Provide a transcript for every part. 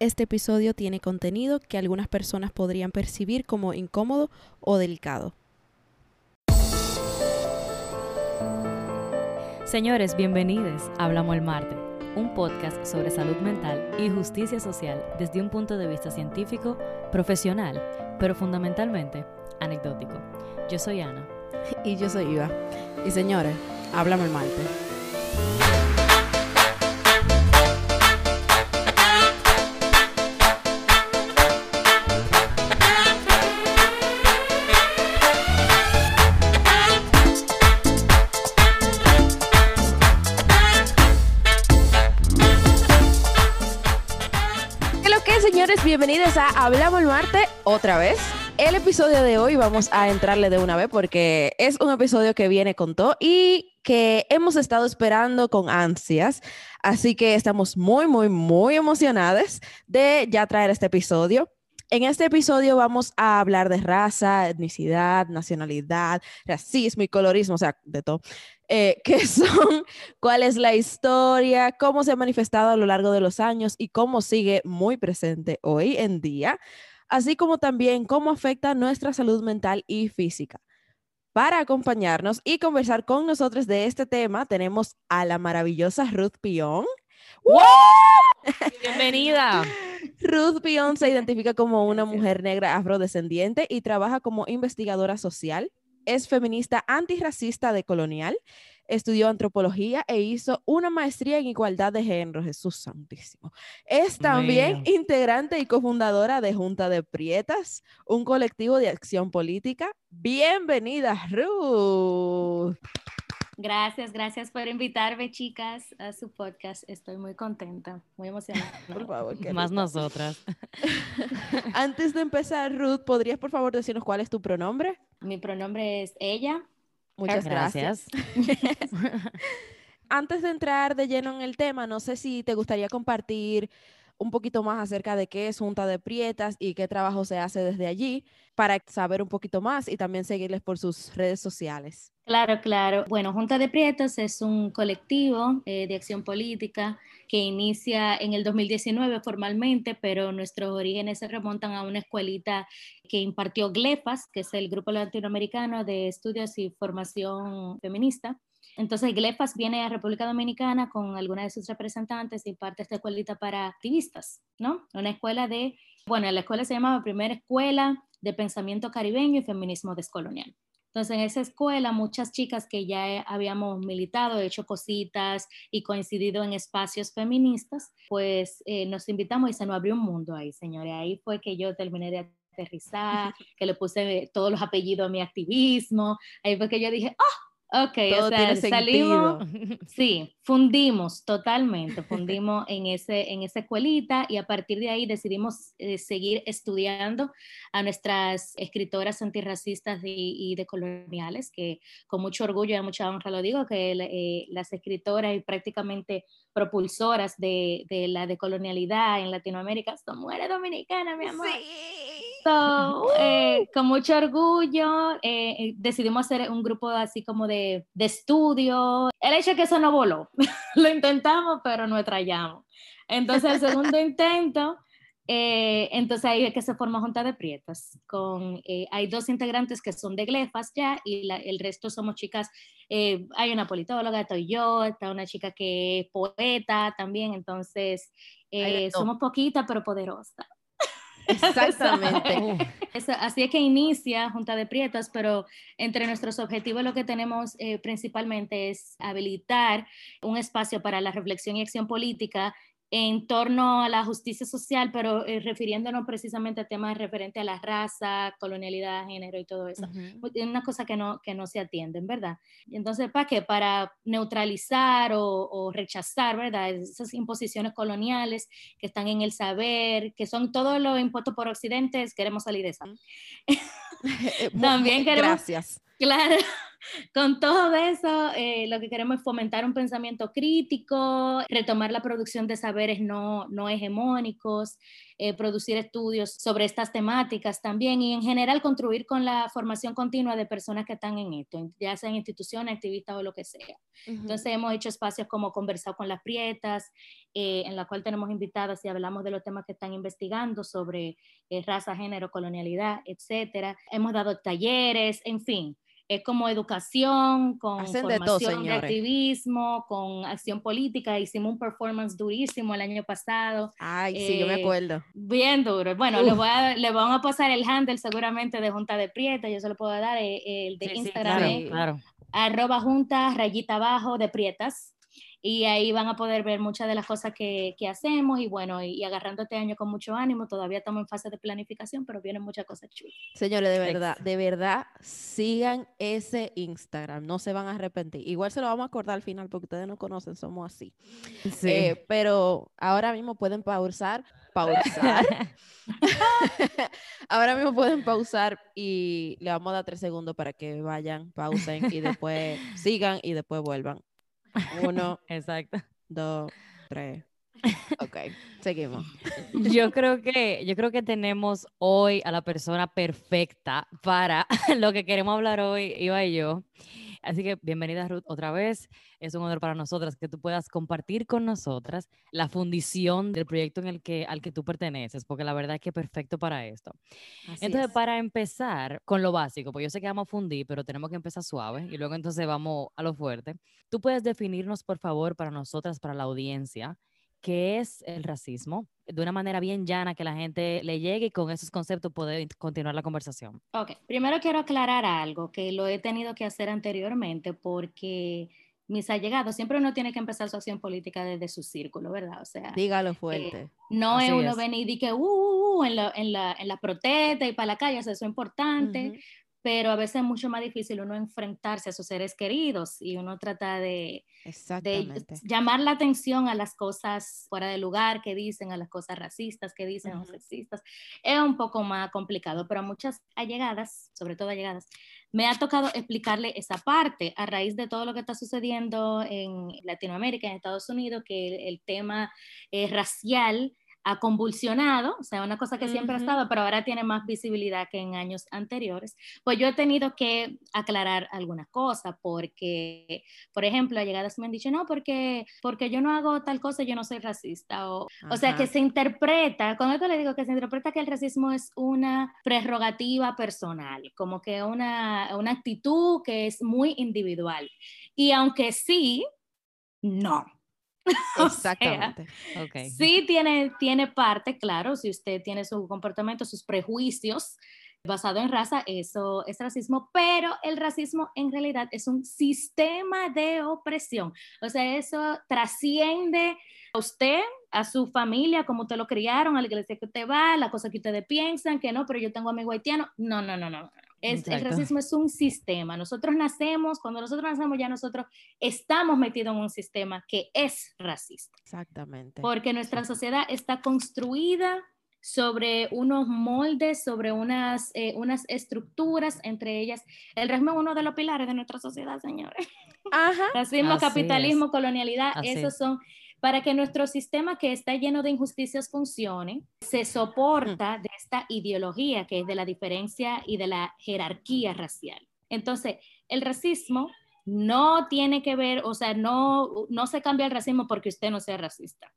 este episodio tiene contenido que algunas personas podrían percibir como incómodo o delicado. Señores, bienvenidos a Hablamos el Marte, un podcast sobre salud mental y justicia social desde un punto de vista científico, profesional, pero fundamentalmente anecdótico. Yo soy Ana. Y yo soy Iva. Y señores, Hablamos el Marte. Bienvenidos a Hablamos el Marte otra vez. El episodio de hoy vamos a entrarle de una vez porque es un episodio que viene con todo y que hemos estado esperando con ansias. Así que estamos muy, muy, muy emocionadas de ya traer este episodio. En este episodio vamos a hablar de raza, etnicidad, nacionalidad, racismo y colorismo, o sea, de todo. Eh, qué son, cuál es la historia, cómo se ha manifestado a lo largo de los años y cómo sigue muy presente hoy en día, así como también cómo afecta nuestra salud mental y física. Para acompañarnos y conversar con nosotros de este tema, tenemos a la maravillosa Ruth Pion. Bienvenida. Ruth Pion se identifica como una mujer negra afrodescendiente y trabaja como investigadora social. Es feminista antirracista decolonial. Estudió antropología e hizo una maestría en igualdad de género. Jesús Santísimo. Es también integrante y cofundadora de Junta de Prietas, un colectivo de acción política. Bienvenida, Ruth. Gracias, gracias por invitarme, chicas, a su podcast. Estoy muy contenta, muy emocionada. Por favor, qué Más rico. nosotras. Antes de empezar, Ruth, ¿podrías por favor decirnos cuál es tu pronombre? Mi pronombre es ella. Muchas gracias. Antes de entrar de lleno en el tema, no sé si te gustaría compartir un poquito más acerca de qué es Junta de Prietas y qué trabajo se hace desde allí para saber un poquito más y también seguirles por sus redes sociales. Claro, claro. Bueno, Junta de Prietos es un colectivo eh, de acción política que inicia en el 2019 formalmente, pero nuestros orígenes se remontan a una escuelita que impartió GLEFAS, que es el Grupo Latinoamericano de Estudios y Formación Feminista. Entonces, GLEFAS viene a República Dominicana con alguna de sus representantes y parte esta escuelita para activistas, ¿no? Una escuela de, bueno, la escuela se llamaba Primera Escuela de Pensamiento Caribeño y Feminismo Descolonial. Entonces, en esa escuela, muchas chicas que ya eh, habíamos militado, hecho cositas y coincidido en espacios feministas, pues eh, nos invitamos y se nos abrió un mundo ahí, señores. Ahí fue que yo terminé de aterrizar, que le puse todos los apellidos a mi activismo. Ahí fue que yo dije, ¡ah! Ok, Todo o sea, salimos. Sí, fundimos totalmente, fundimos en, ese, en esa escuelita y a partir de ahí decidimos eh, seguir estudiando a nuestras escritoras antirracistas y, y decoloniales, que con mucho orgullo y mucha honra lo digo, que eh, las escritoras y prácticamente propulsoras de, de la decolonialidad en Latinoamérica son mujeres dominicanas, mi amor. So, eh, con mucho orgullo eh, eh, decidimos hacer un grupo así como de, de estudio. El hecho es que eso no voló. Lo intentamos, pero no trayamos. Entonces, el segundo intento, eh, entonces ahí es que se forma Junta de Prietas. Con, hay dos integrantes que son de Glefas ya y la- el resto somos chicas. hay una politóloga, estoy yo, está una chica que es poeta también. Entonces, somos poquitas, pero poderosas. Exactamente. Eso- así es que inicia Junta de Prietas, pero entre nuestros objetivos lo que tenemos eh, principalmente es habilitar un espacio para la reflexión y acción política en torno a la justicia social, pero eh, refiriéndonos precisamente a temas referentes a la raza, colonialidad, género y todo eso. Ujú. Es una cosa que no, que no se atienden, ¿verdad? Y entonces, ¿para qué? Para neutralizar o, o rechazar, ¿verdad? Esas imposiciones coloniales que están en el saber, que son todos los impuestos por Occidente, queremos salir de esa. Eh, mu- También mu- queremos- Gracias. Claro, con todo eso, eh, lo que queremos es fomentar un pensamiento crítico, retomar la producción de saberes no, no hegemónicos, eh, producir estudios sobre estas temáticas también y en general contribuir con la formación continua de personas que están en esto, ya sean instituciones, activistas o lo que sea. Entonces hemos hecho espacios como conversar con las prietas, eh, en la cual tenemos invitadas y hablamos de los temas que están investigando sobre raza, género, colonialidad, etcétera. Hemos dado talleres, en fin es como educación, con formación de, activismo, con acción política. Hicimos un performance durísimo el año pasado. Ay, sí, yo me eh, acuerdo. Bien duro. Bueno, le, voy a, le vamos a pasar el handle seguramente de Junta de Prieta, yo se lo puedo dar, eh, el de Instagram. Sí, claro, Arroba junta, rayita abajo de Prietas y ahí van a poder ver muchas de las cosas que, que hacemos y bueno, y, agarrando este año con mucho ánimo, todavía estamos en fase de planificación, pero vienen muchas cosas chulas. Señores, de verdad, de verdad, sigan ese Instagram, no se van a arrepentir. Igual se lo vamos a acordar al final porque ustedes no conocen, somos así. Sí. Eh, pero ahora mismo pueden pausar, pausar. ahora mismo pueden pausar y le vamos a dar tres segundos para que vayan, pausen y después sigan y después vuelvan. Uno, exacto. Dos, tres. Ok, seguimos. Yo creo que yo creo que tenemos hoy a la persona perfecta para lo que queremos hablar hoy, Iba y yo. Así que bienvenida Ruth otra vez. Es un honor para nosotras que tú puedas compartir con nosotras la fundición del proyecto en el que, al que tú perteneces, porque la verdad es que es perfecto para esto. entonces, para empezar con lo básico, pues yo sé que vamos a fundir, pero tenemos que empezar suave y luego entonces vamos a lo fuerte. ¿Tú puedes definirnos, por favor, para nosotras, para la audiencia, qué es el racismo, de una manera bien llana que la gente le llegue y con esos conceptos poder continuar la conversación. Ok, primero quiero aclarar algo que lo he tenido que hacer anteriormente porque mis allegados, siempre uno tiene que empezar su acción política desde su círculo, ¿verdad? O sea, dígalo fuerte. Eh, no es uno venir y que, uh, uh, uh en, la, en, la, en la protesta y para la calle, eso es importante, pero a veces es mucho más difícil uno enfrentarse a sus seres queridos y uno trata de, llamar la atención a las cosas fuera de lugar que dicen, a las cosas racistas que dicen o sexistas. Es un poco más complicado, pero a muchas allegadas, sobre todo allegadas, me ha tocado explicarle esa parte a raíz de todo lo que está sucediendo en Latinoamérica, en Estados Unidos, que el, tema eh, racial ha convulsionado, o sea, una cosa que siempre ha estado, pero ahora tiene más visibilidad que en años anteriores, pues yo he tenido que aclarar algunas cosas, porque, por ejemplo, a llegadas me han dicho, no, porque, porque yo no hago tal cosa, yo no soy racista, o, o sea, que se interpreta, con esto le digo que se interpreta que el racismo es una prerrogativa personal, como que una, una actitud que es muy individual. Y aunque sí, no, Exactamente. Sí tiene, tiene parte, claro, si usted tiene su comportamiento, sus prejuicios basado en raza, eso es racismo, pero el racismo en realidad es un sistema de opresión. O sea, eso trasciende a usted, a su familia, como usted lo criaron, a la iglesia que usted va, la cosa que ustedes piensan, que no, pero yo tengo amigo haitiano. No, no, no, no el racismo es un sistema. Nosotros nacemos, cuando nosotros nacemos ya nosotros estamos metidos en un sistema que es racista. Exactamente. Porque nuestra sociedad está construida sobre unos moldes, sobre unas, eh, unas estructuras, entre ellas el racismo es uno de los pilares de nuestra sociedad, señores. Ajá. Racismo, capitalismo, colonialidad, esos son para que nuestro sistema que está lleno de injusticias funcione, se soporta de esta ideología que es de la diferencia y de la jerarquía racial. Entonces, el racismo no tiene que ver, o sea, no, no se cambia el racismo porque usted no sea racista.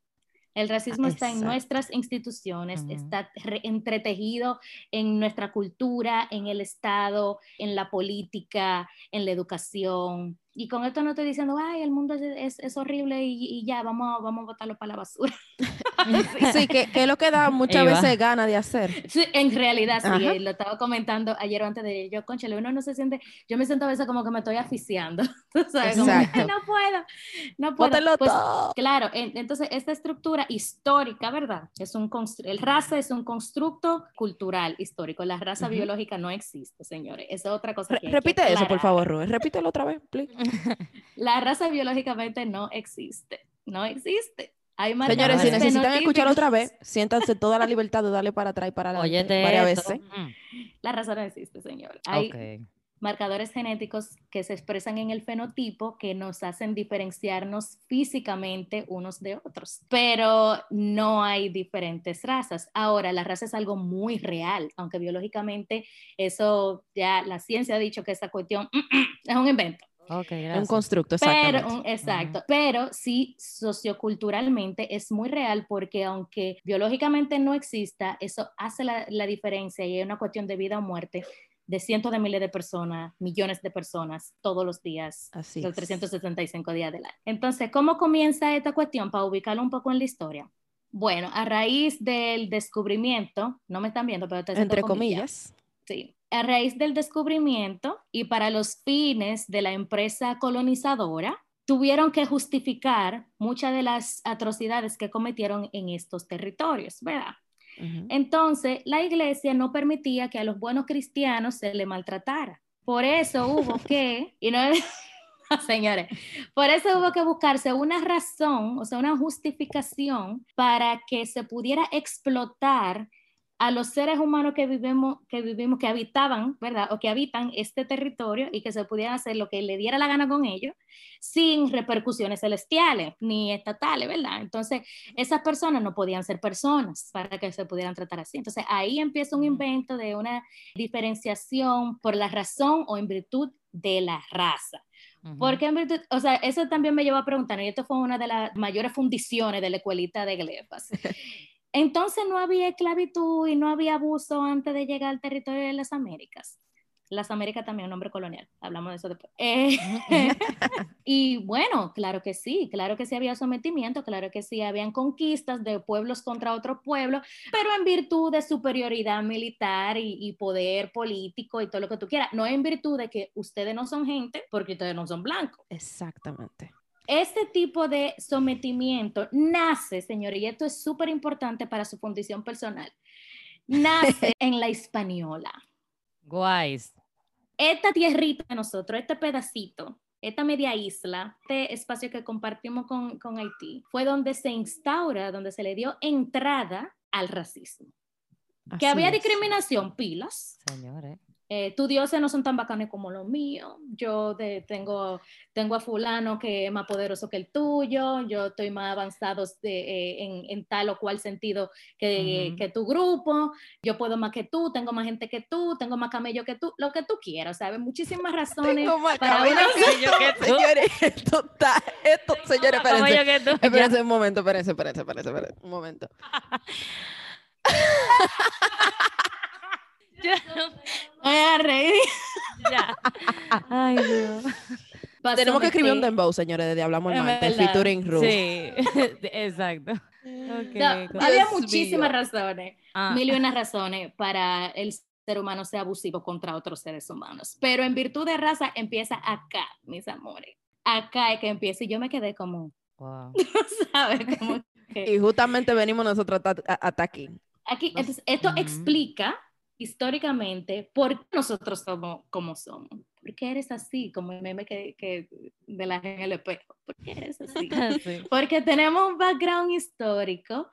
El racismo está en nuestras instituciones, está entretejido en nuestra cultura, en el Estado, en la política, en la educación, y con esto no estoy diciendo, ay, el mundo es, es, horrible y, ya, vamos, vamos a botarlo para la basura. sí, que, que, es lo que da muchas veces ganas de hacer. Sí, en realidad sí, eh, lo estaba comentando ayer antes de yo, conchale, uno no se siente, yo me siento a veces como que me estoy asfixiando, ¿sabes? Como, no puedo, no puedo. Pues, claro, entonces esta estructura histórica, ¿verdad? Es un el raza es un constructo cultural histórico, la raza biológica no existe, señores, esa es otra cosa. Que repite eso, por favor, Rubén, repítelo otra vez, please. La raza biológicamente no existe, no existe. Hay Señores, si necesitan escuchar otra vez, siéntanse toda la libertad de darle para atrás y para adelante varias veces. La raza no existe, señor. Hay marcadores genéticos que se expresan en el fenotipo que nos hacen diferenciarnos físicamente unos de otros, pero no hay diferentes razas. Ahora, la raza es algo muy real, aunque biológicamente eso ya la ciencia ha dicho que esa cuestión es un invento. Okay, un constructo. Pero, exacto, pero sí socioculturalmente es muy real porque aunque biológicamente no exista, eso hace la, la diferencia y es una cuestión de vida o muerte de cientos de miles de personas, millones de personas todos los días, Así los 375 días del año. Entonces, ¿cómo comienza esta cuestión? Para ubicarlo un poco en la historia. Bueno, a raíz del descubrimiento, no me están viendo, pero te Entre comillas. Sí, a raíz del descubrimiento y para los fines de la empresa colonizadora, tuvieron que justificar muchas de las atrocidades que cometieron en estos territorios, ¿verdad? Entonces, la iglesia no permitía que a los buenos cristianos se le maltratara. Por eso hubo que, y no, señores, por eso hubo que buscarse una razón, o sea, una justificación para que se pudiera explotar a los seres humanos que vivimos, que vivimos, que habitaban, ¿verdad? O que habitan este territorio y que se pudieran hacer lo que le diera la gana con ellos sin repercusiones celestiales ni estatales, ¿verdad? Entonces, esas personas no podían ser personas para que se pudieran tratar así. Entonces, ahí empieza un invento de una diferenciación por la razón o en virtud de la raza. Porque en virtud, o sea, eso también me llevó a preguntar, y esto fue una de las mayores fundiciones de la escuelita de Glefas. Entonces no había esclavitud y no había abuso antes de llegar al territorio de las Américas. Las Américas también un nombre colonial, hablamos de eso después. Eh, y bueno, claro que sí, claro que sí había sometimiento, claro que sí habían conquistas de pueblos contra otros pueblos, pero en virtud de superioridad militar y, y, poder político y todo lo que tú quieras, no en virtud de que ustedes no son gente porque ustedes no son blancos. Exactamente. Este tipo de sometimiento nace, señor, y esto es súper importante para su fundición personal, nace en la española. Guays. Esta tierrita de nosotros, este pedacito, esta media isla, este espacio que compartimos con, con Haití, fue donde se instaura, donde se le dio entrada al racismo. que había discriminación, pilas. Señores eh, tus dioses no son tan bacanes como los míos, yo tengo, tengo a fulano que es más poderoso que el tuyo, yo estoy más avanzado eh, en, tal o cual sentido que, que, tu grupo, yo puedo más que tú, tengo más gente que tú, tengo más camello que tú, lo que tú quieras, ¿sabes? Muchísimas razones. Tengo más camello que tú. Señores, esto está, esto, señores, espérense, espérense un momento, espérense, espérense, espérense, espérense un momento. Voy a reír. Ya. Ay, Dios. Tenemos que escribir un dembow, señores, de Hablamos el Martes, featuring Ruth. Sí, exacto. había muchísimas razones, ah. mil y unas razones para el ser humano ser abusivo contra otros seres humanos. Pero en virtud de raza empieza acá, mis amores. Acá es que empieza y yo me quedé como... Wow. ¿Sabes? Y justamente venimos nosotros hasta aquí. Aquí, entonces, esto explica históricamente por qué nosotros somos como somos. ¿Por qué eres así? Como el meme que, que de la en el espejo. ¿Por qué eres así? Porque tenemos un background histórico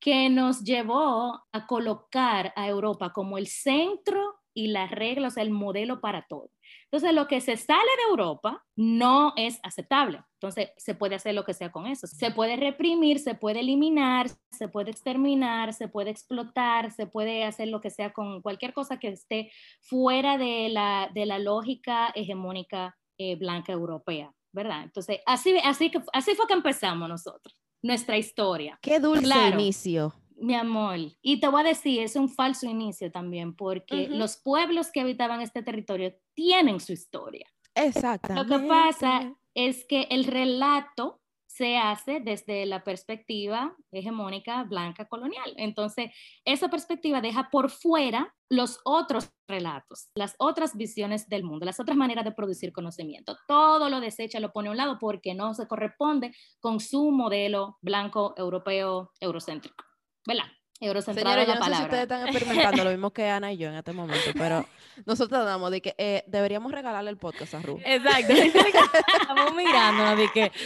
que nos llevó a colocar a Europa como el centro y la regla, o sea, el modelo para todo. Entonces, lo que se sale de Europa no es aceptable. Entonces, se puede hacer lo que sea con eso. Se puede reprimir, se puede eliminar, se puede exterminar, se puede explotar, se puede hacer lo que sea con cualquier cosa que esté fuera de la, de la lógica hegemónica eh, blanca europea, ¿verdad? Entonces, así, así, que, así fue que empezamos nosotros, nuestra historia. Qué dulce inicio. Mi amor, y te voy a decir, es un falso inicio también, porque los pueblos que habitaban este territorio tienen su historia. Exactamente. Lo que pasa es que el relato se hace desde la perspectiva hegemónica blanca colonial. Entonces, esa perspectiva deja por fuera los otros relatos, las otras visiones del mundo, las otras maneras de producir conocimiento. Todo lo desecha, lo pone a un lado porque no se corresponde con su modelo blanco, europeo, eurocéntrico. ¿Verdad? Señora, yo no sé si ustedes están experimentando lo mismo que Ana y yo en este momento, pero nosotros damos de que eh, deberíamos regalarle el podcast a Ru. Exacto. Estamos mirando, de que...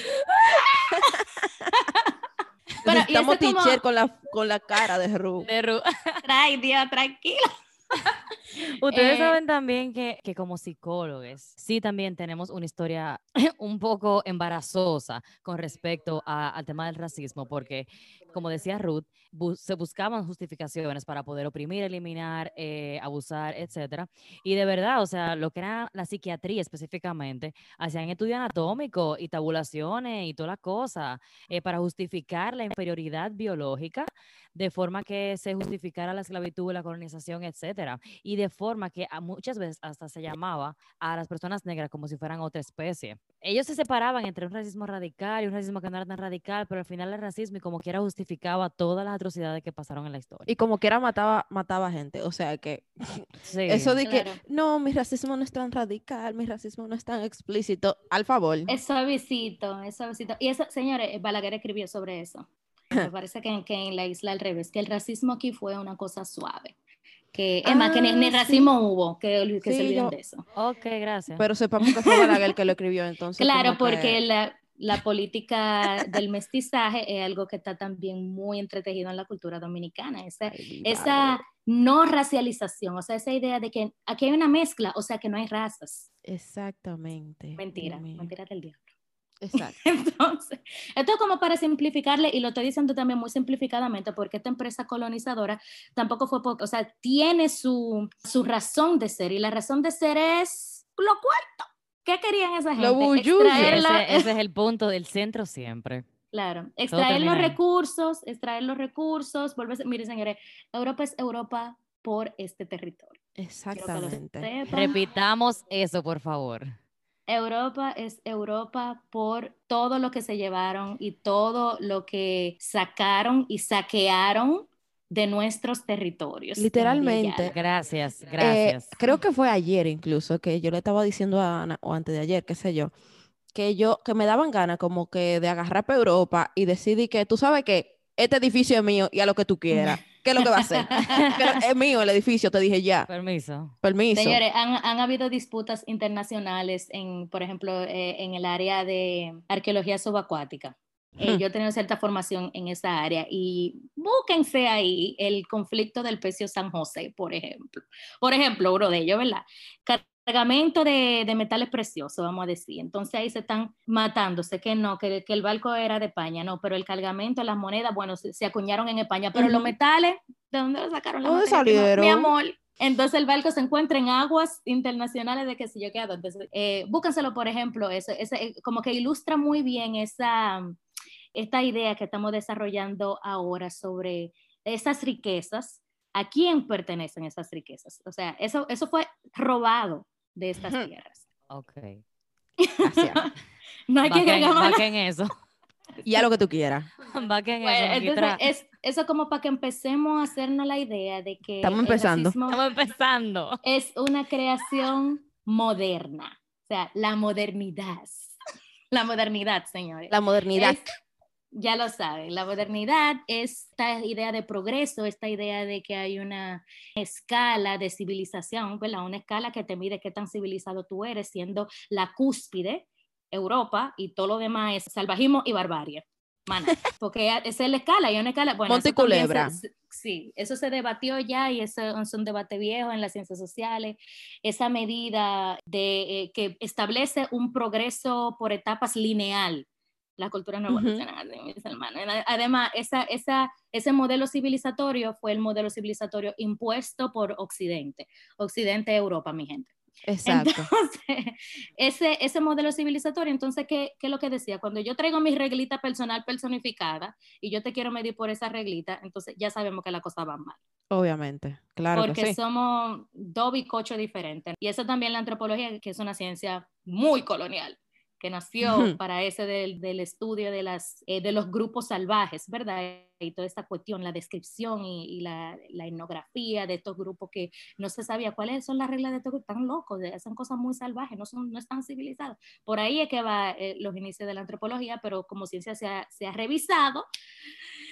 Pero, Necesitamos teacher con, la, con la cara de Ru. De Ru. Trae, Dios, tranquila. Ustedes Eh, saben también que, que como psicólogos, sí también tenemos una historia un poco embarazosa con respecto a- al tema del racismo, porque, como decía Ruth, se buscaban justificaciones para poder oprimir, eliminar, eh, abusar, etcétera. Y de verdad, o sea, lo que era la psiquiatría específicamente, hacían estudio anatómico y tabulaciones y toda la cosa eh, para justificar la inferioridad biológica de forma que se justificara la esclavitud, la colonización, etcétera, y de forma que a muchas veces hasta se llamaba a las personas negras como si fueran otra especie. Ellos se separaban entre un racismo radical y un racismo que no era tan radical, pero al final el racismo y como quiera justificaba todas las atrocidades que pasaron en la historia. Y como quiera mataba, mataba gente. O sea que Sí. eso de que, Claro. no, mi racismo no es tan radical, mi racismo no es tan explícito. Al favor. Es suavecito, es suavecito. Y eso, señores, Balaguer escribió sobre eso. Me parece que, que en la isla al revés, que el racismo aquí fue una cosa suave. Que, es más, que ni, ni Ah, sí. racismo hubo, que, que se olviden yo- de eso. Ok, gracias. Pero sepamos que fue Balaguer el que lo escribió entonces. Claro, porque la, la política del mestizaje es algo que está también muy entretejido en la cultura dominicana. Esa, Ay, esa no racialización, o sea, esa idea de que aquí hay una mezcla, o sea, que no hay razas. Exactamente. Mentira, mentira del diablo. Exacto. Entonces, esto es como para simplificarle, y lo estoy diciendo también muy simplificadamente, porque esta empresa colonizadora tampoco fue, porque, o sea, tiene su, su razón de ser, y la razón de ser es lo cuarto. ¿Qué querían esa gente? Lo bulluyo. Extraer la- ese, ese es el punto del centro siempre. Claro, extraer los recursos, extraer los recursos, volverse, mire señores, Europa es Europa por este territorio. Exactamente. Repitamos eso, por favor. Europa es Europa por todo lo que se llevaron y todo lo que sacaron y saquearon de nuestros territorios. Literalmente. Gracias, Eh, gracias. creo que fue ayer incluso que yo le estaba diciendo a Ana, o antes de ayer, qué sé yo, que yo, que me daban ganas como que de agarrar para Europa y decidir que tú sabes que este edificio es mío y a lo que tú quieras. ¿Qué es lo que va a hacer? Es mío el edificio, te dije ya. Permiso. Permiso. Señores, han, han habido disputas internacionales en, por ejemplo, eh, en el área de arqueología subacuática. Eh, Hmm. yo he tenido cierta formación en esa área y búsquense ahí el conflicto del pecio San José, por ejemplo. Por ejemplo, uno de ellos, ¿verdad? Cargamento de, de metales preciosos, vamos a decir. Entonces ahí se están matándose, que no, que, que el barco era de España, no, pero el cargamento, las monedas, bueno, se, se acuñaron en España, pero los metales, ¿de dónde lo sacaron? la ¿Dónde prima? Mi salieron? amor. Entonces el barco se encuentra en aguas internacionales de que si yo quedo. Entonces, eh, búsquenselo, por ejemplo, eso, ese, eh, como que ilustra muy bien esa, esta idea que estamos desarrollando ahora sobre esas riquezas, a quién pertenecen esas riquezas. O sea, eso, eso fue robado de estas tierras. Ok. Gracias. No hay que agregar baquen eso. Y a lo que tú quieras. Baquen Bueno, eso. entonces, es, eso como para que empecemos a hacernos la idea de que Estamos empezando. Estamos empezando. es una creación moderna, o sea, la modernidad. La modernidad, señores. La modernidad. Es- ya lo saben, la modernidad es esta idea de progreso, esta idea de que hay una escala de civilización, ¿verdad? Una escala que te mide qué tan civilizado tú eres, siendo la cúspide Europa y todo lo demás es salvajismo y barbarie. Mana, porque esa es la escala, y una escala, bueno, Monte culebra. se- sí, eso se debatió ya y eso es un debate viejo en las ciencias sociales, esa medida de eh, que establece un progreso por etapas lineal. La cultura no Ujú. evoluciona así, mis hermanos. Además, esa, esa, ese modelo civilizatorio fue el modelo civilizatorio impuesto por Occidente. Occidente, Europa, mi gente. Exacto. Entonces, ese, ese modelo civilizatorio, entonces, ¿qué, ¿qué es lo que decía? Cuando yo traigo mi reglita personal personificada y yo te quiero medir por esa reglita, entonces ya sabemos que la cosa va mal. Obviamente. Claro porque que sí. somos dos bicochos diferentes. Y eso también la antropología, que es una ciencia muy colonial, que nació para ese del, del estudio de, las, eh, de los grupos salvajes, ¿verdad? Y toda esta cuestión, la descripción y, y la, la etnografía de estos grupos que no se sabía cuáles son las reglas de estos grupos, están locos, hacen cosas muy salvajes, no, son, no están civilizados. Por ahí es que va eh, los inicios de la antropología, pero como ciencia se ha, se ha revisado,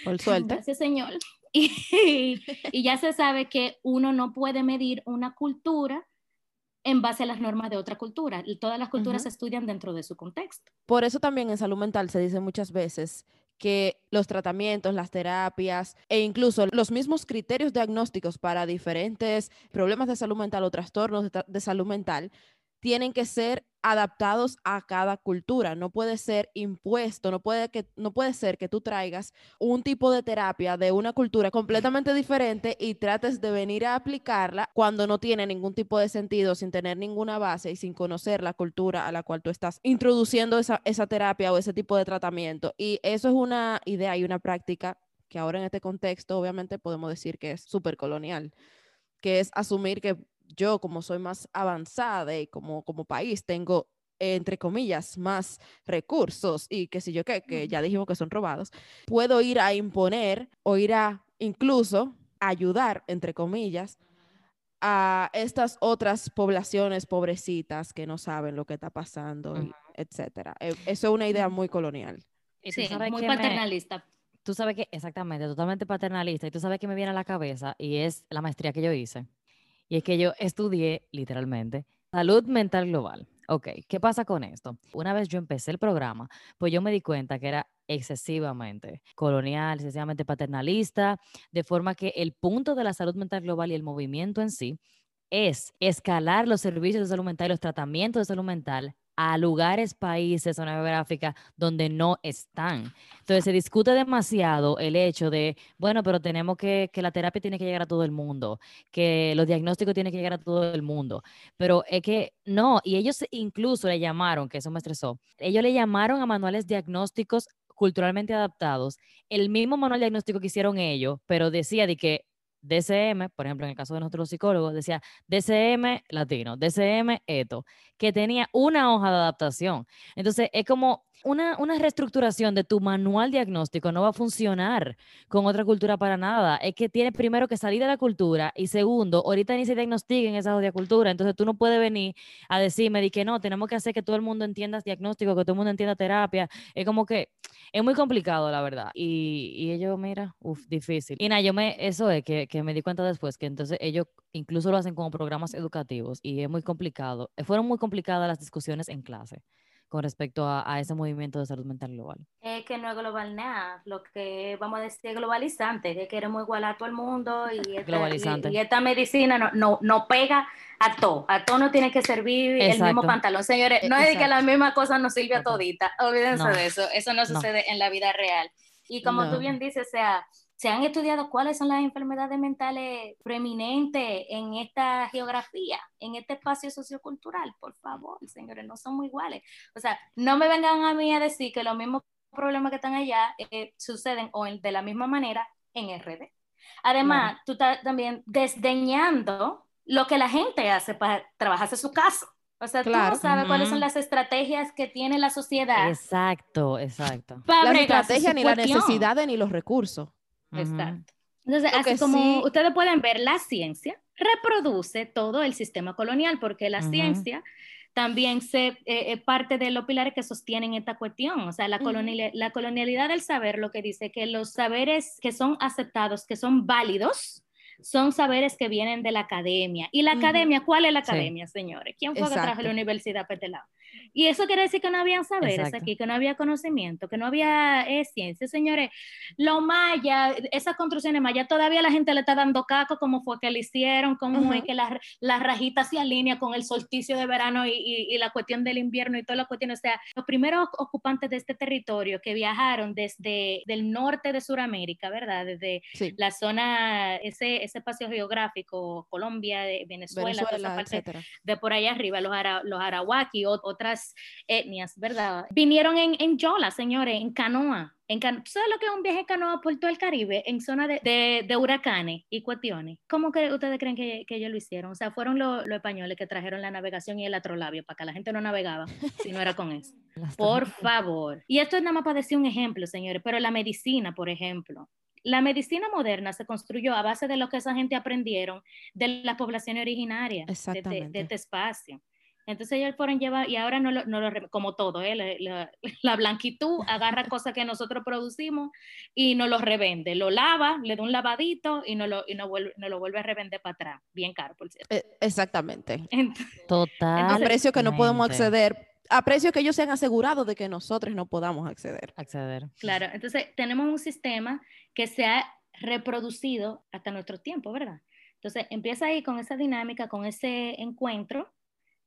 Por suerte. Gracias, señor. Y, y ya se sabe que uno no puede medir una cultura en base a las normas de otra cultura. Y todas las culturas se estudian dentro de su contexto. Por eso también en salud mental se dice muchas veces que los tratamientos, las terapias e incluso los mismos criterios diagnósticos para diferentes problemas de salud mental o trastornos de, salud mental tienen que ser adaptados a cada cultura. No puede ser impuesto, no puede, que, no puede ser que tú traigas un tipo de terapia de una cultura completamente diferente y trates de venir a aplicarla cuando no tiene ningún tipo de sentido, sin tener ninguna base y sin conocer la cultura a la cual tú estás introduciendo esa, esa terapia o ese tipo de tratamiento. Y eso es una idea y una práctica que ahora en este contexto obviamente podemos decir que es súper colonial, que es asumir que yo como soy más avanzada y como, como país tengo entre comillas, más recursos y que si yo que, que ya dijimos que son robados, puedo ir a imponer o ir a incluso ayudar, entre comillas, a estas otras poblaciones pobrecitas que no saben lo que está pasando, etcétera. E, eso es una idea muy colonial. Sí, muy paternalista. tú sabes que, exactamente, totalmente paternalista, y tú sabes que me viene a la cabeza, y es la maestría que yo hice. Y es que yo estudié literalmente salud mental global. Ok, ¿qué pasa con esto? Una vez yo empecé el programa, pues yo me di cuenta que era excesivamente colonial, excesivamente paternalista, de forma que el punto de la salud mental global y el movimiento en sí es escalar los servicios de salud mental y los tratamientos de salud mental a lugares, países, zona geográfica donde no están. Entonces se discute demasiado el hecho de, bueno, pero tenemos que, que la terapia tiene que llegar a todo el mundo, que los diagnósticos tienen que llegar a todo el mundo, pero es que no, y ellos incluso le llamaron, que eso me estresó, ellos le llamaron a manuales diagnósticos culturalmente adaptados, el mismo manual diagnóstico que hicieron ellos, pero decía de que DCM, por ejemplo, en el caso de nosotros los psicólogos, decía DCM latino, DCM eto, que tenía una hoja de adaptación. Entonces, es como una, una, reestructuración de tu manual diagnóstico no va a funcionar con otra cultura para nada. Es que tienes primero que salir de la cultura y segundo, ahorita ni se diagnostiquen esa otra cultura. Entonces tú no puedes venir a decirme de que no, tenemos que hacer que todo el mundo entienda diagnóstico, que todo el mundo entienda terapia. Es como que es muy complicado, la verdad. Y, y ellos, mira, uff, difícil. Y nada, yo me, eso es que, que me di cuenta después, que entonces ellos incluso lo hacen como programas educativos y es muy complicado. Fueron muy complicadas las discusiones en clase con respecto a, ese movimiento de salud mental global? Es que no es global nada, lo que vamos a decir es globalizante, que queremos igualar a todo el mundo y esta, Y, esta medicina no, no, no, pega a todo, a todo no tiene que servir el mismo pantalón. Señores, no es que la misma cosa nos sirve a todita, olvídense de eso, eso no sucede en la vida real. Y como tú bien dices, o sea, se han estudiado cuáles son las enfermedades mentales preeminentes en esta geografía, en este espacio sociocultural. Por favor, señores, no son muy iguales. O sea, no me vengan a mí a decir que los mismos problemas que están allá eh, suceden o de la misma manera en RD. Además, tú estás también desdeñando lo que la gente hace para trabajarse su caso. O sea, tú no sabes cuáles son las estrategias que tiene la sociedad. Exacto, exacto. la estrategia, ni la necesidad, ni los recursos. Exacto. Entonces, así como ustedes pueden ver, la ciencia reproduce todo el sistema colonial, porque la ciencia también se eh, eh, parte de los pilares que sostienen esta cuestión. O sea, la, la colonialidad del saber lo que dice que los saberes que son aceptados, que son válidos, son saberes que vienen de la academia. ¿Y la academia? ¿Cuál es la academia, señores? ¿Quién fue que trajo la universidad para lado? Y eso quiere decir que no habían saberes aquí, que no había conocimiento, que no había eh, ciencia. Señores, lo maya, esas construcciones mayas, todavía la gente le está dando caco como fue que le hicieron, como es que las la rajitas se alinea con el solsticio de verano y, y, la cuestión del invierno y toda la cuestión. O sea, los primeros ocupantes de este territorio que viajaron desde el norte de Sudamérica, ¿verdad? Desde la zona, ese, ese espacio geográfico, Colombia, Venezuela, toda esa parte de por allá arriba, los, ara, los arawaki, otras etnias, ¿verdad? Vinieron en, en Yola, señores, en canoa. En ¿Tú sabes lo que es un viaje en canoa por todo el Caribe en zona de, de, huracanes y cuestiones? ¿Cómo que ustedes creen que, que ellos lo hicieron? O sea, fueron los españoles que trajeron la navegación y el atrolabio para que la gente no navegaba si no era con eso. por favor. Y esto es nada más para decir un ejemplo, señores, pero la medicina, por ejemplo, la medicina moderna se construyó a base de lo que esa gente aprendieron de las poblaciones originarias de, de, este espacio. Entonces ellos fueron llevar, y ahora no lo, no lo como todo, ¿eh? la, la, blanquitud agarra cosas que nosotros producimos y nos lo revende, lo lava, le da un lavadito y no lo, y no vuelve, no lo vuelve a revender para atrás, bien caro, por cierto. E, exactamente. Total. A precio que no podemos acceder a precio que ellos se han asegurado de que nosotros no podamos acceder. Acceder. Claro, entonces tenemos un sistema que se ha reproducido hasta nuestro tiempo, ¿verdad? Entonces empieza ahí con esa dinámica, con ese encuentro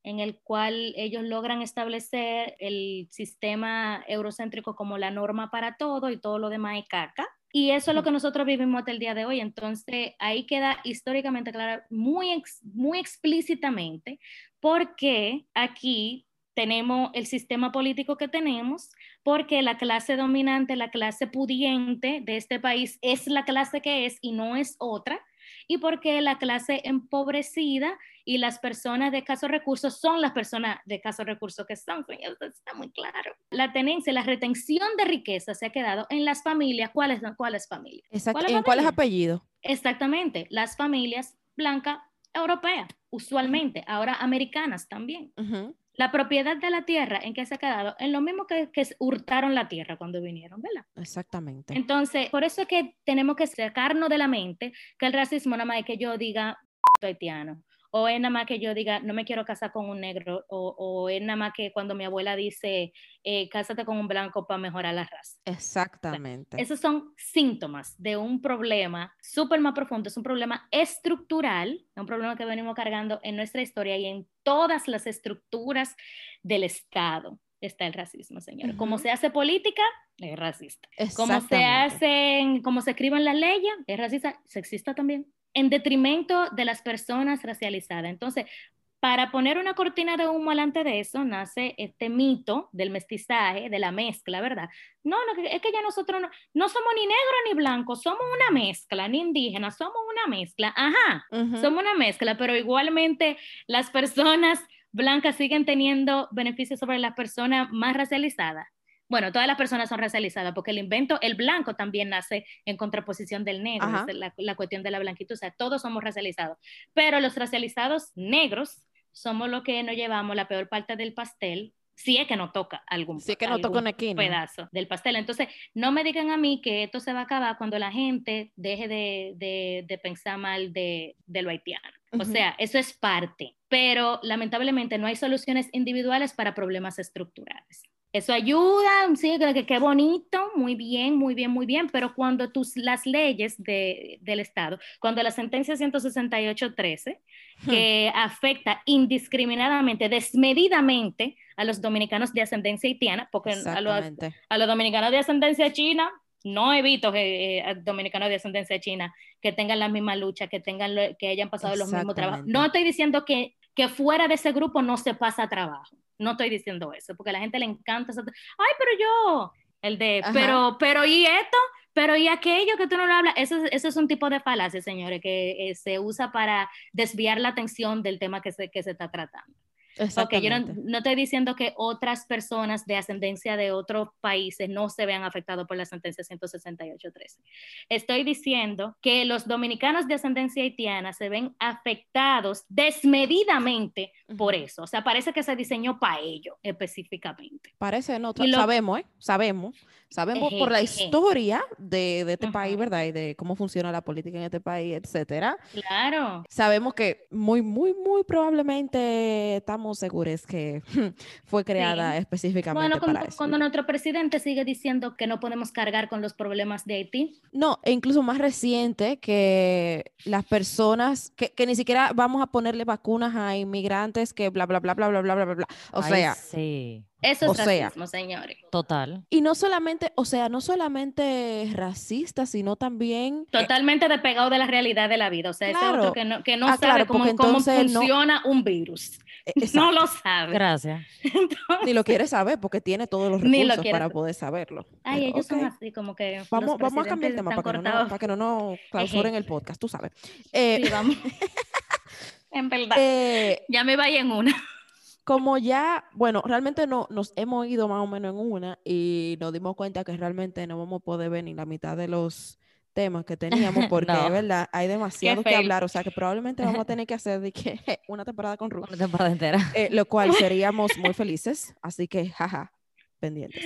en el cual ellos logran establecer el sistema eurocéntrico como la norma para todo y todo lo demás es caca. Y eso es lo que nosotros vivimos hasta el día de hoy. Entonces, ahí queda históricamente claro, muy, muy explícitamente, porque aquí tenemos el sistema político que tenemos, porque la clase dominante, la clase pudiente de este país es la clase que es y no es otra y porque la clase empobrecida y las personas de escasos recursos son las personas de escasos recursos que son. Está muy claro. La tenencia, la retención de riqueza se ha quedado en las familias. ¿Cuáles, cuáles familias? Exacto. ¿En cuáles apellidos? Exactamente. Las familias blancas europeas, usualmente, ahora americanas también. La propiedad de la tierra, ¿en qué se ha quedado? En lo mismo que, que hurtaron la tierra cuando vinieron, ¿verdad? Exactamente. Entonces, por eso es que tenemos que sacarnos de la mente que el racismo nada más es que yo diga haitiano o es nada más que yo diga, no me quiero casar con un negro, o, o es nada más que cuando mi abuela dice, eh, cásate con un blanco para mejorar la raza. Exactamente. esos son síntomas de un problema súper más profundo, es un problema estructural, un problema que venimos cargando en nuestra historia y en todas las estructuras del Estado está el racismo, señores. Como se hace política, es racista. Como se hacen, como se escriben las leyes, es racista, sexista también en detrimento de las personas racializadas. Entonces, para poner una cortina de humo delante de eso, nace este mito del mestizaje, de la mezcla, ¿verdad? No, no es que ya nosotros no, no somos ni negros ni blancos, somos una mezcla, ni indígenas, somos una mezcla. Ajá, somos una mezcla, pero igualmente las personas blancas siguen teniendo beneficios sobre las personas más racializadas bueno, todas las personas son racializadas, porque el invento, el blanco también nace en contraposición del negro, la, la, cuestión de la blanquitud, o sea, todos somos racializados, pero los racializados negros somos los que nos llevamos la peor parte del pastel, si es que no toca algún, si que no toca pedazo del pastel. Entonces, no me digan a mí que esto se va a acabar cuando la gente deje de, de, de pensar mal de, de lo haitiano. O sea, eso es parte, pero lamentablemente no hay soluciones individuales para problemas estructurales. Eso ayuda, sí, que qué bonito, muy bien, muy bien, muy bien, pero cuando tus, las leyes de, del Estado, cuando la sentencia 168.13, hmm. que afecta indiscriminadamente, desmedidamente a los dominicanos de ascendencia haitiana, porque a los, a los dominicanos de ascendencia china, no he visto que eh, dominicanos de ascendencia china que tengan la misma lucha, que tengan que hayan pasado los mismos trabajos. No estoy diciendo que, que fuera de ese grupo no se pasa trabajo. No estoy diciendo eso, porque a la gente le encanta. Ay, pero yo, el de, pero, pero y esto, pero y aquello que tú no lo hablas, eso, eso es un tipo de falacia, señores, que eh, se usa para desviar la atención del tema que se, que se está tratando. Porque yo no, estoy diciendo que otras personas de ascendencia de otros países no se vean afectados por la sentencia 168.13. Estoy diciendo que los dominicanos de ascendencia haitiana se ven afectados desmedidamente por eso. O sea, parece que se diseñó para ello específicamente. Parece, no, sabemos, ¿eh? Sabemos. Sabemos por la historia de, de este país, ¿verdad? Y de cómo funciona la política en este país, etcétera. Claro. Sabemos que muy, muy, muy probablemente estamos seguros que fue creada específicamente bueno, cuando, para eso. Cuando nuestro presidente sigue diciendo que no podemos cargar con los problemas de Haití. No, e incluso más reciente que las personas, que, que ni siquiera vamos a ponerle vacunas a inmigrantes que bla, bla, bla, bla, bla, bla, bla, bla. O sea, sí. Eso es racismo, señores. Total. Y no solamente, o sea, no solamente racista, sino también... Totalmente despegado de la realidad de la vida. O sea, ese otro que no, que no ah, sabe cómo, cómo, funciona un virus. E, no lo sabe. Gracias. Ni lo quiere saber porque tiene todos los recursos para poder saberlo. Ay, ellos son así como que... Vamos, vamos a cambiar el tema para que, no, para que, no, nos clausuren el podcast, tú sabes. Eh, sí, vamos. en verdad. Eh, ya me vaya en una como ya, bueno, realmente no, nos hemos ido más o menos en una y nos dimos cuenta que realmente no vamos a poder ver ni la mitad de los temas que teníamos porque, es verdad, hay demasiado que hablar, o sea que probablemente vamos a tener que hacer de que, una temporada con Ruth. Una temporada entera. Eh, lo cual seríamos muy felices, así que, jaja, pendientes.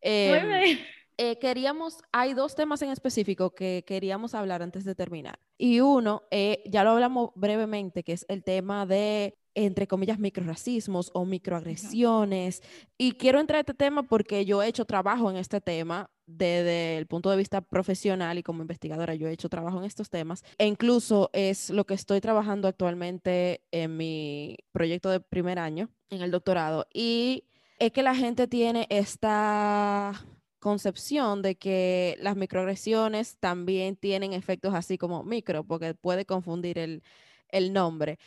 Eh, eh, queríamos, hay dos temas en específico que queríamos hablar antes de terminar. Y uno, ya lo hablamos brevemente, que es el tema de entre comillas, microracismos o microagresiones. Y quiero entrar a este tema porque yo he hecho trabajo en este tema desde el punto de vista profesional y como investigadora yo he hecho trabajo en estos temas e incluso es lo que estoy trabajando actualmente en mi proyecto de primer año en el doctorado y es que la gente tiene esta concepción de que las microagresiones también tienen efectos así como micro, porque puede confundir el, el nombre.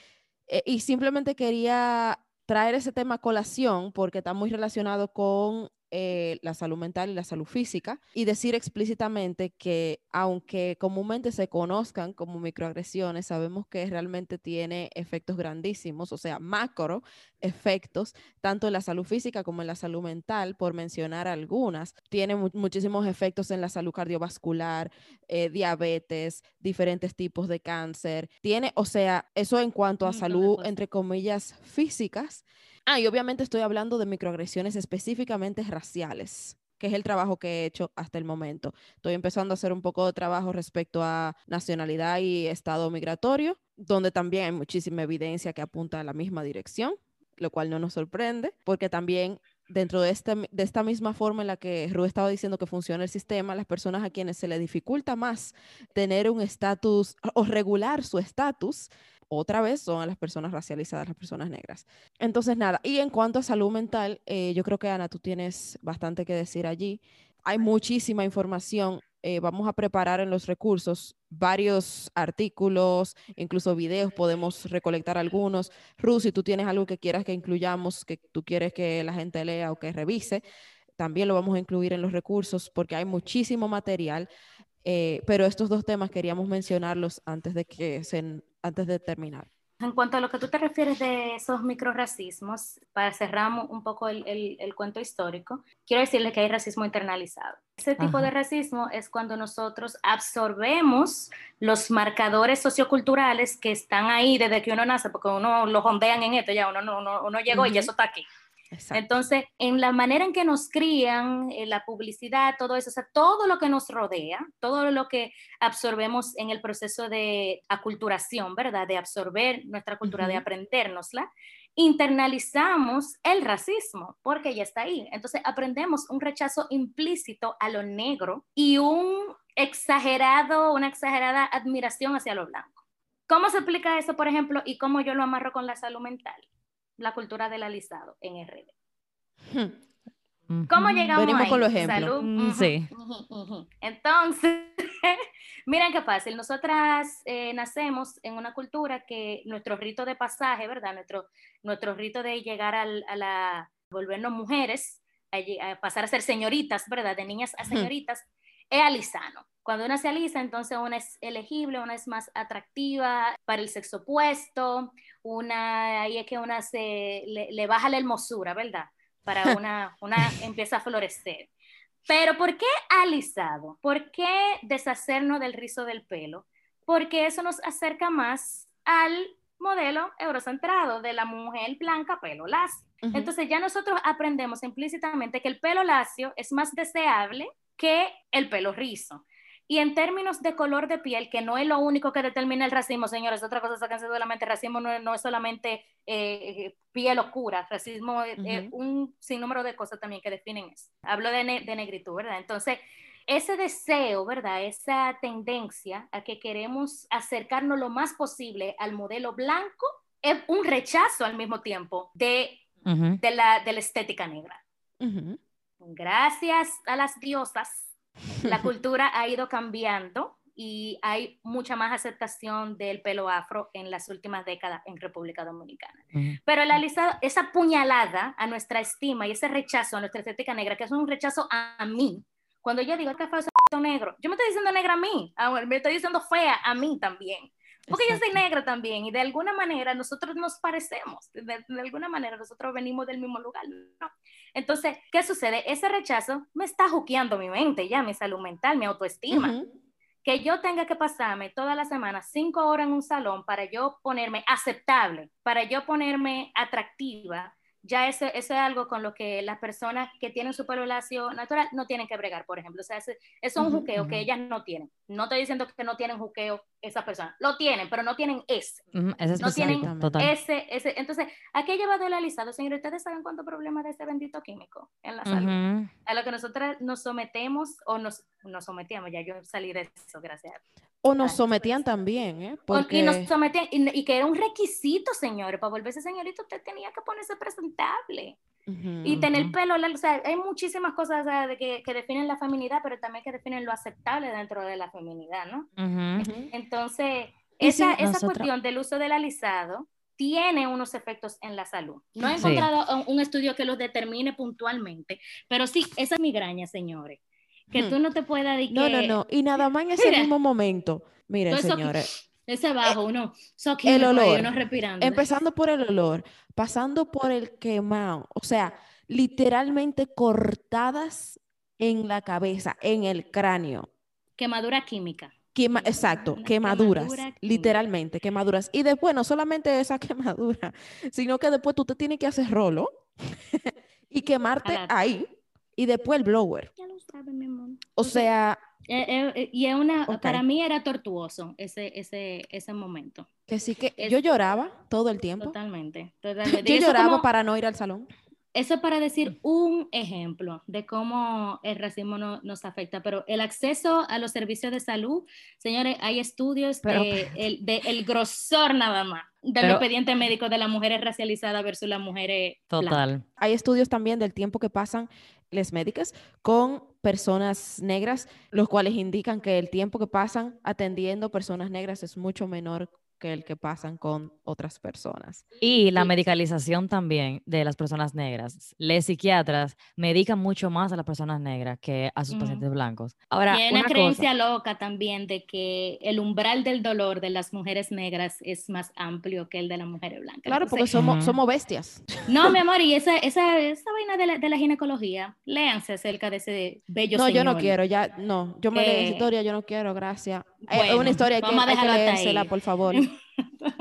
Eh, y simplemente quería traer ese tema a colación porque está muy relacionado con eh, la salud mental y la salud física y decir explícitamente que aunque comúnmente se conozcan como microagresiones, sabemos que realmente tiene efectos grandísimos, o sea, macro efectos, tanto en la salud física como en la salud mental, por mencionar algunas. Tiene muchísimos efectos en la salud cardiovascular, eh, diabetes, diferentes tipos de cáncer. Tiene, o sea, eso en cuanto a salud, entre comillas, físicas. Ah, y obviamente estoy hablando de microagresiones específicamente raciales que es el trabajo que he hecho hasta el momento. Estoy empezando a hacer un poco de trabajo respecto a nacionalidad y estado migratorio, donde también hay muchísima evidencia que apunta a la misma dirección, lo cual no nos sorprende, porque también dentro de, este, esta misma forma en la que Ru estaba diciendo que funciona el sistema, las personas a quienes se les dificulta más tener un estatus o regular su estatus, otra vez son las personas racializadas, las personas negras. Entonces, nada, y en cuanto a salud mental, eh, yo creo que Ana, tú tienes bastante que decir allí. Hay muchísima información. Eh, vamos a preparar en los recursos varios artículos, incluso videos, podemos recolectar algunos. Ruth, si tú tienes algo que quieras que incluyamos, que tú quieres que la gente lea o que revise, también lo vamos a incluir en los recursos porque hay muchísimo material. Eh, pero estos dos temas queríamos mencionarlos antes de que se antes de terminar. En cuanto a lo que tú te refieres de esos microracismos, para cerrar un poco el, el, cuento histórico, quiero decirle que hay racismo internalizado. Ese tipo de racismo es cuando nosotros absorbemos los marcadores socioculturales que están ahí desde que uno nace, porque uno lo jondean en esto, ya uno, uno, uno llegó y eso está aquí. Entonces, en la manera en que nos crían, en la publicidad, todo eso, o sea, todo lo que nos rodea, todo lo que absorbemos en el proceso de aculturación, ¿verdad? De absorber nuestra cultura, de aprendérnosla, internalizamos el racismo, porque ya está ahí. Entonces, aprendemos un rechazo implícito a lo negro y un exagerado, una exagerada admiración hacia lo blanco. ¿Cómo se explica eso, por ejemplo, y cómo yo lo amarro con la salud mental? La cultura del alisado en RD. ¿Cómo llegamos Venimos con los ejemplos. Mm, sí. Entonces, miren qué fácil. Nosotras eh, nacemos en una cultura que nuestro rito de pasaje, ¿verdad? Nuestro, nuestro rito de llegar a la, volvernos mujeres, a, pasar a ser señoritas, ¿verdad? De niñas a señoritas, es alisano. Cuando una se alisa, entonces una es elegible, una es más atractiva para el sexo opuesto, una, ahí es que una se, le, baja la hermosura, ¿verdad? Para una, una empieza a florecer. Pero ¿por qué alisado? ¿Por qué deshacernos del rizo del pelo? Porque eso nos acerca más al modelo eurocentrado de la mujer blanca pelo lacio. Entonces ya nosotros aprendemos implícitamente que el pelo lacio es más deseable que el pelo rizo. Y en términos de color de piel, que no es lo único que determina el racismo, señores, otra cosa, sáquense de la mente, racismo no, no es solamente eh, piel oscura, racismo es un sinnúmero de cosas también que definen eso. Hablo de, de negritud, ¿verdad? Entonces, ese deseo, ¿verdad? Esa tendencia a que queremos acercarnos lo más posible al modelo blanco es un rechazo al mismo tiempo de, de, la, de la, estética negra. Gracias a las diosas la cultura ha ido cambiando y hay mucha más aceptación del pelo afro en las últimas décadas en República Dominicana. Pero el alisado, esa puñalada a nuestra estima y ese rechazo a nuestra estética negra, que es un rechazo a mí, cuando yo digo que fue negro, yo me estoy diciendo negra a mí, me estoy diciendo fea a mí también. Porque yo soy negra también y de alguna manera nosotros nos parecemos, de, alguna manera nosotros venimos del mismo lugar. ¿no? Entonces, ¿qué sucede? Ese rechazo me está juqueando mi mente, ya mi salud mental, mi autoestima. Que yo tenga que pasarme toda la semana cinco horas en un salón para yo ponerme aceptable, para yo ponerme atractiva, ya eso, eso, es algo con lo que las personas que tienen su pelo lacio natural no tienen que bregar, por ejemplo. O sea, eso es un juqueo que ellas no tienen. No estoy diciendo que no tienen juqueo esas personas. Lo tienen, pero no tienen ese. no tienen ese, ese. Entonces, ¿a qué lleva el alisado? Señores, ¿ustedes saben cuánto problema de ese bendito químico en la salud? A lo que nosotros nos sometemos o nos, nos sometíamos, ya yo salí de eso, gracias. O nos sometían también, ¿eh? Porque... Y nos sometían, y, que era un requisito, señores, para volverse señorito usted tenía que ponerse presentable. y tener pelo o sea, hay muchísimas cosas de que, que, definen la feminidad, pero también que definen lo aceptable dentro de la feminidad, ¿no? Entonces, esa, esa cuestión del uso del alisado tiene unos efectos en la salud. No he encontrado un, estudio que los determine puntualmente, pero sí, esa migraña, señores que tú no te puedas dedicar. No, no, no. Y nada más en ese mismo momento. Miren, señores. Ese bajo, uno, el olor, uno respirando. Empezando por el olor, pasando por el quemado, o sea, literalmente cortadas en la cabeza, en el cráneo. Quemadura química. exacto, quemaduras, literalmente, quemaduras. Y después, no solamente esa quemadura, sino que después tú te tienes que hacer rolo y quemarte ahí y después el blower. Ya lo sabe, mi amor. O sea... Eh, eh, eh, y es una, para mí era tortuoso ese, ese, ese momento. Que sí que yo lloraba todo el tiempo. Totalmente. yo lloraba para no ir al salón. Eso para decir un ejemplo de cómo el racismo nos afecta, pero el acceso a los servicios de salud, señores, hay estudios de, el, grosor nada más del expediente médico de las mujeres racializadas versus las mujeres. Total. Hay estudios también del tiempo que pasan las médicas con personas negras, los cuales indican que el tiempo que pasan atendiendo personas negras es mucho menor que el que pasan con otras personas. Y la medicalización también de las personas negras. Les psiquiatras medican mucho más a las personas negras que a sus pacientes blancos. Ahora, y una, creencia loca también de que el umbral del dolor de las mujeres negras es más amplio que el de las mujeres blancas. Claro, porque somos, somos bestias. No, mi amor, y esa, esa, esa vaina de la, de la ginecología, léanse acerca de ese bello No, yo no quiero, ya, no, yo me leí esa historia, yo no quiero, gracias. Es una historia que hay que leérsela, por favor.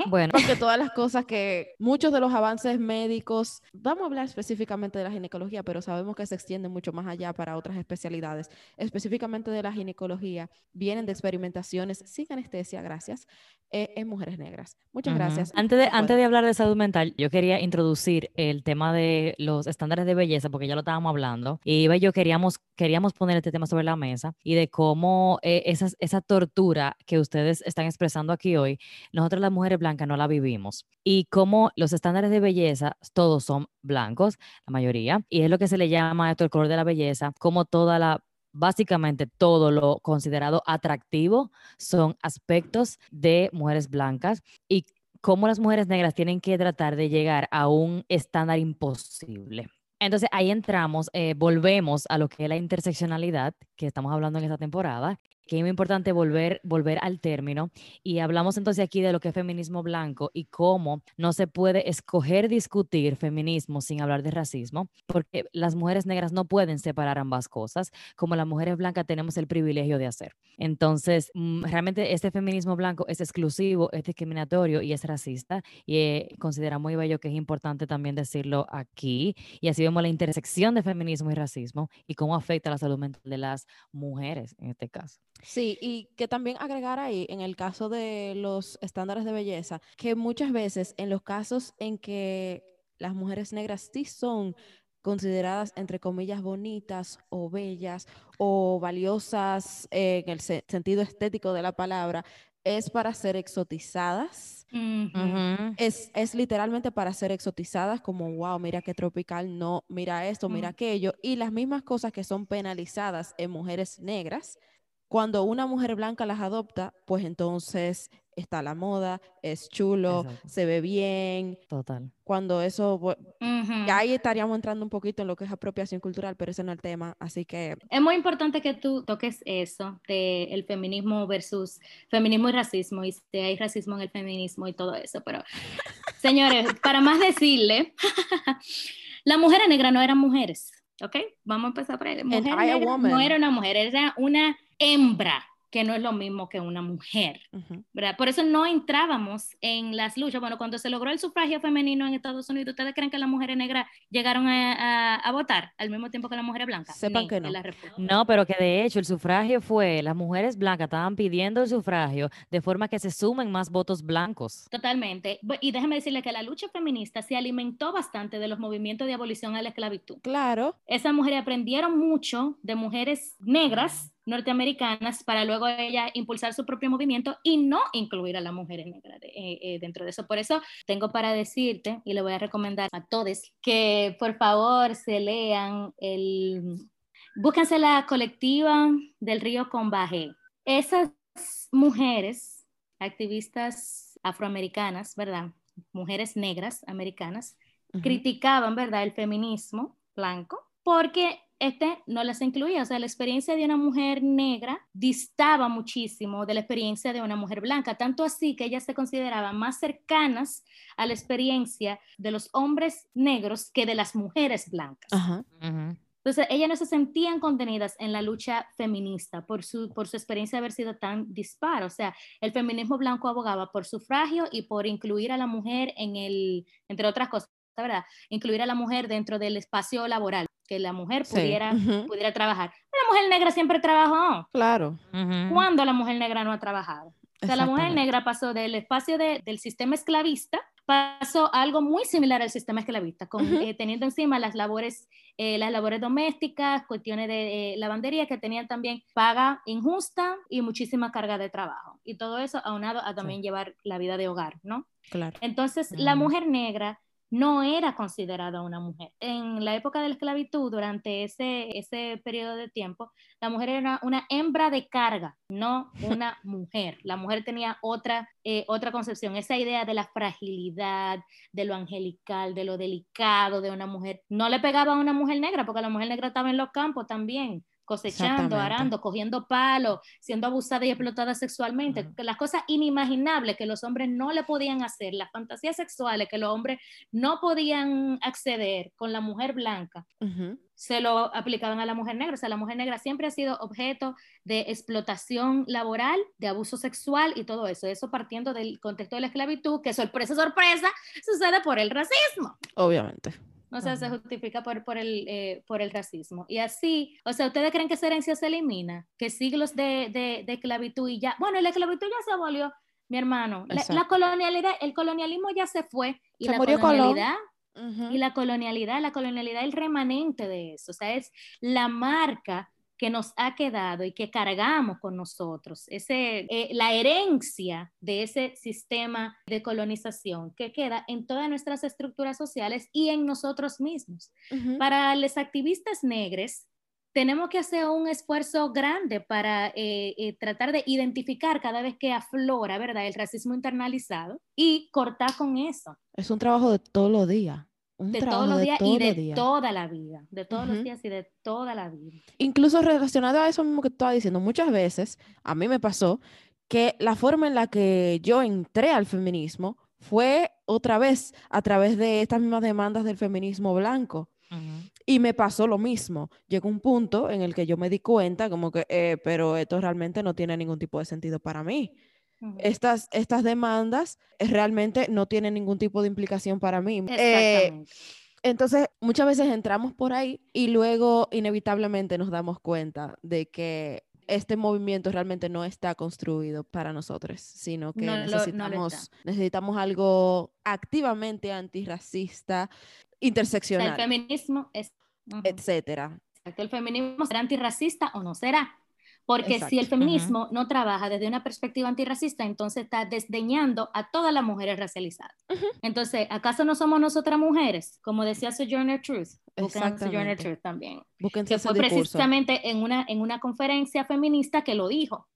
Bueno, porque todas las cosas que muchos de los avances médicos, vamos a hablar específicamente de la ginecología, pero sabemos que se extiende mucho más allá para otras especialidades, específicamente de la ginecología, vienen de experimentaciones sin anestesia, gracias, eh, en mujeres negras. Muchas gracias. Antes de, antes de hablar de salud mental, yo quería introducir el tema de los estándares de belleza, porque ya lo estábamos hablando, y yo queríamos, queríamos poner este tema sobre la mesa y de cómo eh, esa tortura que ustedes están expresando aquí hoy, nosotros las mujeres blancas no la vivimos. Y como los estándares de belleza, todos son blancos, la mayoría, y es lo que se le llama esto el color de la belleza, como toda la básicamente todo lo considerado atractivo son aspectos de mujeres blancas y cómo las mujeres negras tienen que tratar de llegar a un estándar imposible. Entonces ahí entramos, eh, volvemos a lo que es la interseccionalidad que estamos hablando en esta temporada que es muy importante volver, volver al término y hablamos entonces aquí de lo que es feminismo blanco y cómo no se puede escoger discutir feminismo sin hablar de racismo, porque las mujeres negras no pueden separar ambas cosas, como las mujeres blancas tenemos el privilegio de hacer. Entonces, mm, realmente este feminismo blanco es exclusivo, es discriminatorio y es racista y eh, considera muy bello que es importante también decirlo aquí y así vemos la intersección de feminismo y racismo y cómo afecta la salud mental de las mujeres en este caso. Sí, y que también agregar ahí, en el caso de los estándares de belleza, que muchas veces en los casos en que las mujeres negras sí son consideradas, entre comillas, bonitas o bellas o valiosas en el sentido estético de la palabra, es para ser exotizadas. es, es, literalmente para ser exotizadas, como, wow, mira qué tropical, no, mira esto, mira aquello. Y las mismas cosas que son penalizadas en mujeres negras, cuando una mujer blanca las adopta, pues entonces está la moda, es chulo, se ve bien. Total. Cuando eso, ahí estaríamos entrando un poquito en lo que es apropiación cultural, pero ese no es el tema, así que... Es muy importante que tú toques eso de el feminismo versus feminismo y racismo, y si hay racismo en el feminismo y todo eso, pero señores, para más decirle, las mujeres negras no eran mujeres, ¿ok? Vamos a empezar por ahí. Mujer negra no era una mujer, era una hembra que no es lo mismo que una mujer, ¿verdad? Por eso no entrábamos en las luchas. Bueno, cuando se logró el sufragio femenino en Estados Unidos, ¿ustedes creen que las mujeres negras llegaron a, votar al mismo tiempo que las mujeres blancas? Sepan que no. No, pero que de hecho el sufragio fue, las mujeres blancas estaban pidiendo el sufragio de forma que se sumen más votos blancos. Totalmente. Y déjeme decirle que la lucha feminista se alimentó bastante de los movimientos de abolición a la esclavitud. Claro. Esas mujeres aprendieron mucho de mujeres negras norteamericanas para luego ella impulsar su propio movimiento y no incluir a las mujeres negras eh, eh, dentro de eso. Por eso tengo para decirte y le voy a recomendar a todos que por favor se lean el... Búsquense la colectiva del río Combajé. Esas mujeres, activistas afroamericanas, ¿verdad? Mujeres negras americanas, criticaban, ¿verdad?, el feminismo blanco porque este no las incluía. O sea, la experiencia de una mujer negra distaba muchísimo de la experiencia de una mujer blanca, tanto así que ellas se consideraban más cercanas a la experiencia de los hombres negros que de las mujeres blancas. Entonces, ellas no se sentían contenidas en la lucha feminista por su, por su experiencia de haber sido tan dispar. O sea, el feminismo blanco abogaba por sufragio y por incluir a la mujer en el, entre otras cosas, ¿verdad? Incluir a la mujer dentro del espacio laboral que la mujer pudiera, pudiera trabajar. La mujer negra siempre trabajó. Claro. ¿Cuándo la mujer negra no ha trabajado? O sea, la mujer negra pasó del espacio del sistema esclavista, pasó a algo muy similar al sistema esclavista, con, eh, teniendo encima las labores, eh, las labores domésticas, cuestiones de eh, lavandería que tenían también paga injusta y muchísima carga de trabajo. Y todo eso aunado a también llevar la vida de hogar, ¿no? Claro. Entonces, la mujer negra no era considerada una mujer. En la época de la esclavitud, durante ese, ese periodo de tiempo, la mujer era una hembra de carga, no una mujer. La mujer tenía otra, eh, otra concepción, esa idea de la fragilidad, de lo angelical, de lo delicado de una mujer. No le pegaba a una mujer negra, porque la mujer negra estaba en los campos también cosechando, arando, cogiendo palos, siendo abusada y explotada sexualmente, las cosas inimaginables que los hombres no le podían hacer, las fantasías sexuales que los hombres no podían acceder con la mujer blanca, se lo aplicaban a la mujer negra. O sea, la mujer negra siempre ha sido objeto de explotación laboral, de abuso sexual y todo eso. Eso partiendo del contexto de la esclavitud, que sorpresa, sorpresa, sucede por el racismo. Obviamente. O sea, se justifica por, por, el, eh, por el racismo. Y así, o sea, ¿ustedes creen que esa herencia se elimina? Que siglos de, de, de esclavitud y ya, bueno, la esclavitud ya se abolió, mi hermano. La, colonialidad, el colonialismo ya se fue. Y la colonialidad... Y la colonialidad, la colonialidad es el remanente de eso, o sea, es la marca que nos ha quedado y que cargamos con nosotros, ese, eh, la herencia de ese sistema de colonización que queda en todas nuestras estructuras sociales y en nosotros mismos. Para los activistas negros, tenemos que hacer un esfuerzo grande para eh, eh, tratar de identificar cada vez que aflora, ¿verdad?, el racismo internalizado y cortar con eso. Es un trabajo de todos los días de todos los días y de toda la vida, de todos los días y de toda la vida. Incluso relacionado a eso mismo que estaba diciendo, muchas veces a mí me pasó que la forma en la que yo entré al feminismo fue otra vez a través de estas mismas demandas del feminismo blanco. Y me pasó lo mismo. Llegó un punto en el que yo me di cuenta como que, eh, pero esto realmente no tiene ningún tipo de sentido para mí estas, estas demandas eh, realmente no tienen ningún tipo de implicación para mí. Eh, entonces, muchas veces entramos por ahí y luego inevitablemente nos damos cuenta de que este movimiento realmente no está construido para nosotros, sino que necesitamos, necesitamos algo activamente antirracista, interseccional. El feminismo es... Etcétera. ¿El feminismo será antirracista o no será? Porque si el feminismo no trabaja desde una perspectiva antirracista, entonces está desdeñando a todas las mujeres racializadas. Entonces, ¿acaso no somos nosotras mujeres? Como decía Sojourner Truth. Sojourner Truth también. que fue precisamente en una, en una conferencia feminista que lo dijo.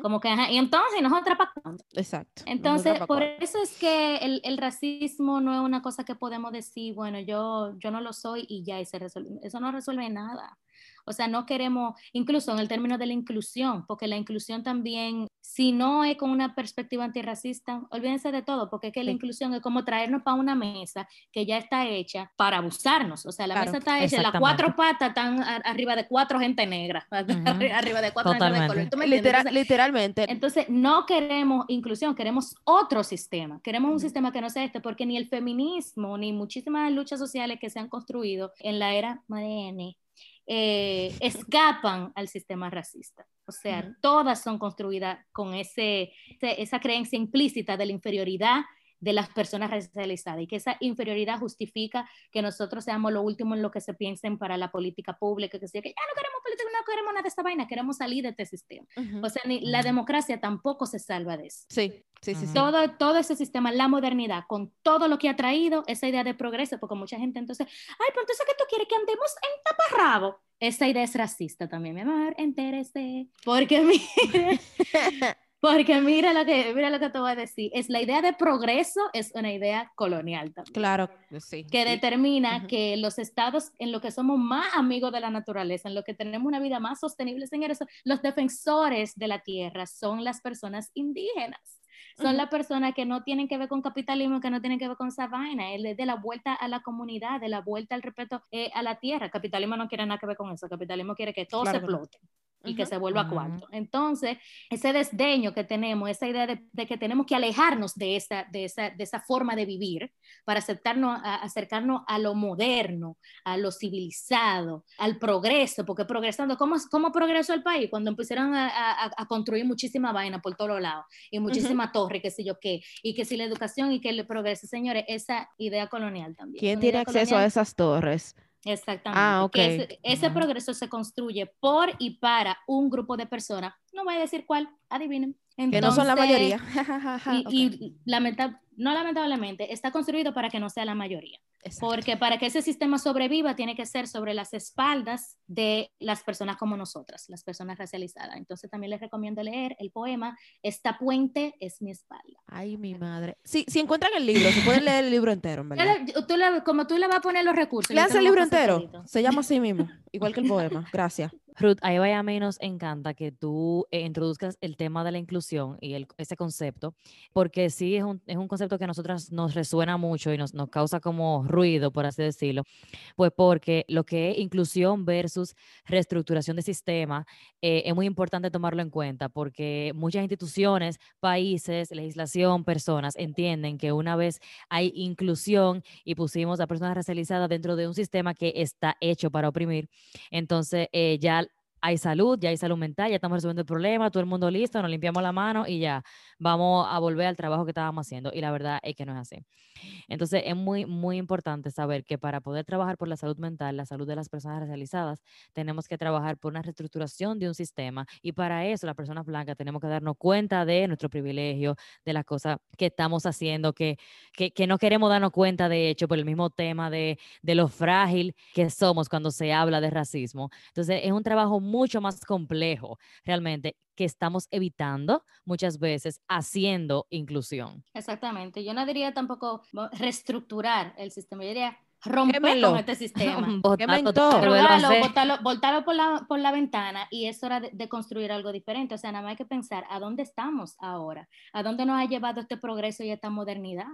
Como que, y entonces nosotros pactando. Exacto. Entonces, por eso es que el, el, racismo no es una cosa que podemos decir, bueno, yo, yo no lo soy y ya, y se resuelve. Eso no resuelve nada. O sea, no queremos, incluso en el término de la inclusión, porque la inclusión también si no es con una perspectiva antirracista, olvídense de todo, porque es que la inclusión es como traernos para una mesa que ya está hecha para abusarnos. O sea, la mesa está hecha, las cuatro patas están arriba de cuatro gente negra, arriba de cuatro gente de color. literalmente. Entonces, no queremos inclusión, queremos otro sistema. Queremos un sistema que no sea este, porque ni el feminismo, ni muchísimas luchas sociales que se han construido en la era moderna eh, escapan al sistema racista. O sea, todas son construidas con ese, esa creencia implícita de la inferioridad de las personas racializadas y que esa inferioridad justifica que nosotros seamos lo último en lo que se piensen para la política pública, que sea que ya no queremos política, no queremos nada de esta vaina, queremos salir de este sistema. O sea, ni, la democracia tampoco se salva de eso. Sí, sí, sí, Todo, todo ese sistema, la modernidad, con todo lo que ha traído, esa idea de progreso, porque mucha gente entonces, ay, pero entonces, ¿qué tú quieres? Que andemos en taparrabo. Esa idea es racista también, mi amor, entérese. Porque mire, Porque mira lo que, mira lo que te voy a decir. Es la idea de progreso es una idea colonial también. Claro, sí. Que determina que los estados en lo que somos más amigos de la naturaleza, en lo que tenemos una vida más sostenible, señores, los defensores de la tierra son las personas indígenas. Son las personas que no tienen que ver con capitalismo, que no tienen que ver con esa vaina. Es de la vuelta a la comunidad, de la vuelta al respeto eh, a la tierra. Capitalismo no quiere nada que ver con eso. Capitalismo quiere que todo se explote y que se vuelva cuarto. Entonces, ese desdeño que tenemos, esa idea de, que tenemos que alejarnos de esa, de, esa, de esa forma de vivir para aceptarnos, acercarnos a lo moderno, a lo civilizado, al progreso, porque progresando, ¿cómo, cómo progresó el país? Cuando empezaron a, a, construir muchísima vaina por todos lados y muchísima torre, qué sé yo qué, y que si la educación y que el progreso, señores, esa idea colonial también. ¿Quién tiene acceso a esas torres? Exactamente. Ah, ese, progreso se construye por y para un grupo de personas. No voy a decir cuál, adivinen. Que no son la mayoría. y, no lamentablemente, está construido para que no sea la mayoría. Porque para que ese sistema sobreviva tiene que ser sobre las espaldas de las personas como nosotras, las personas racializadas. Entonces también les recomiendo leer el poema Esta puente es mi espalda. Ay, mi madre. Si, si encuentran el libro, se pueden leer el libro entero, como tú le vas a poner los recursos. Leanse el libro entero. Se llama así mismo, igual que el poema. Gracias. Ruth, ahí vaya a mí nos encanta que tú eh, introduzcas el tema de la inclusión y el, ese concepto, porque sí es un, es un concepto que a nosotras nos resuena mucho y nos, nos causa como ruido, por así decirlo, pues porque lo que es inclusión versus reestructuración de sistema eh, es muy importante tomarlo en cuenta, porque muchas instituciones, países, legislación, personas entienden que una vez hay inclusión y pusimos a personas racializadas dentro de un sistema que está hecho para oprimir, entonces eh, ya hay salud, ya hay salud mental, ya estamos resolviendo el problema, todo el mundo listo, nos limpiamos la mano y ya vamos a volver al trabajo que estábamos haciendo. Y la verdad es que no es así. Entonces es muy, muy importante saber que para poder trabajar por la salud mental, la salud de las personas racializadas, tenemos que trabajar por una reestructuración de un sistema y para eso las personas blancas tenemos que darnos cuenta de nuestro privilegio, de las cosas que estamos haciendo, que, que, no queremos darnos cuenta de hecho por el mismo tema de, de lo frágil que somos cuando se habla de racismo. Entonces es un trabajo mucho más complejo realmente que estamos evitando muchas veces haciendo inclusión. Exactamente. Yo no diría tampoco reestructurar el sistema, yo diría romper con este sistema. Voltarlo, por la, por la ventana y es hora de, construir algo diferente. O sea, nada más hay que pensar a dónde estamos ahora, a dónde nos ha llevado este progreso y esta modernidad.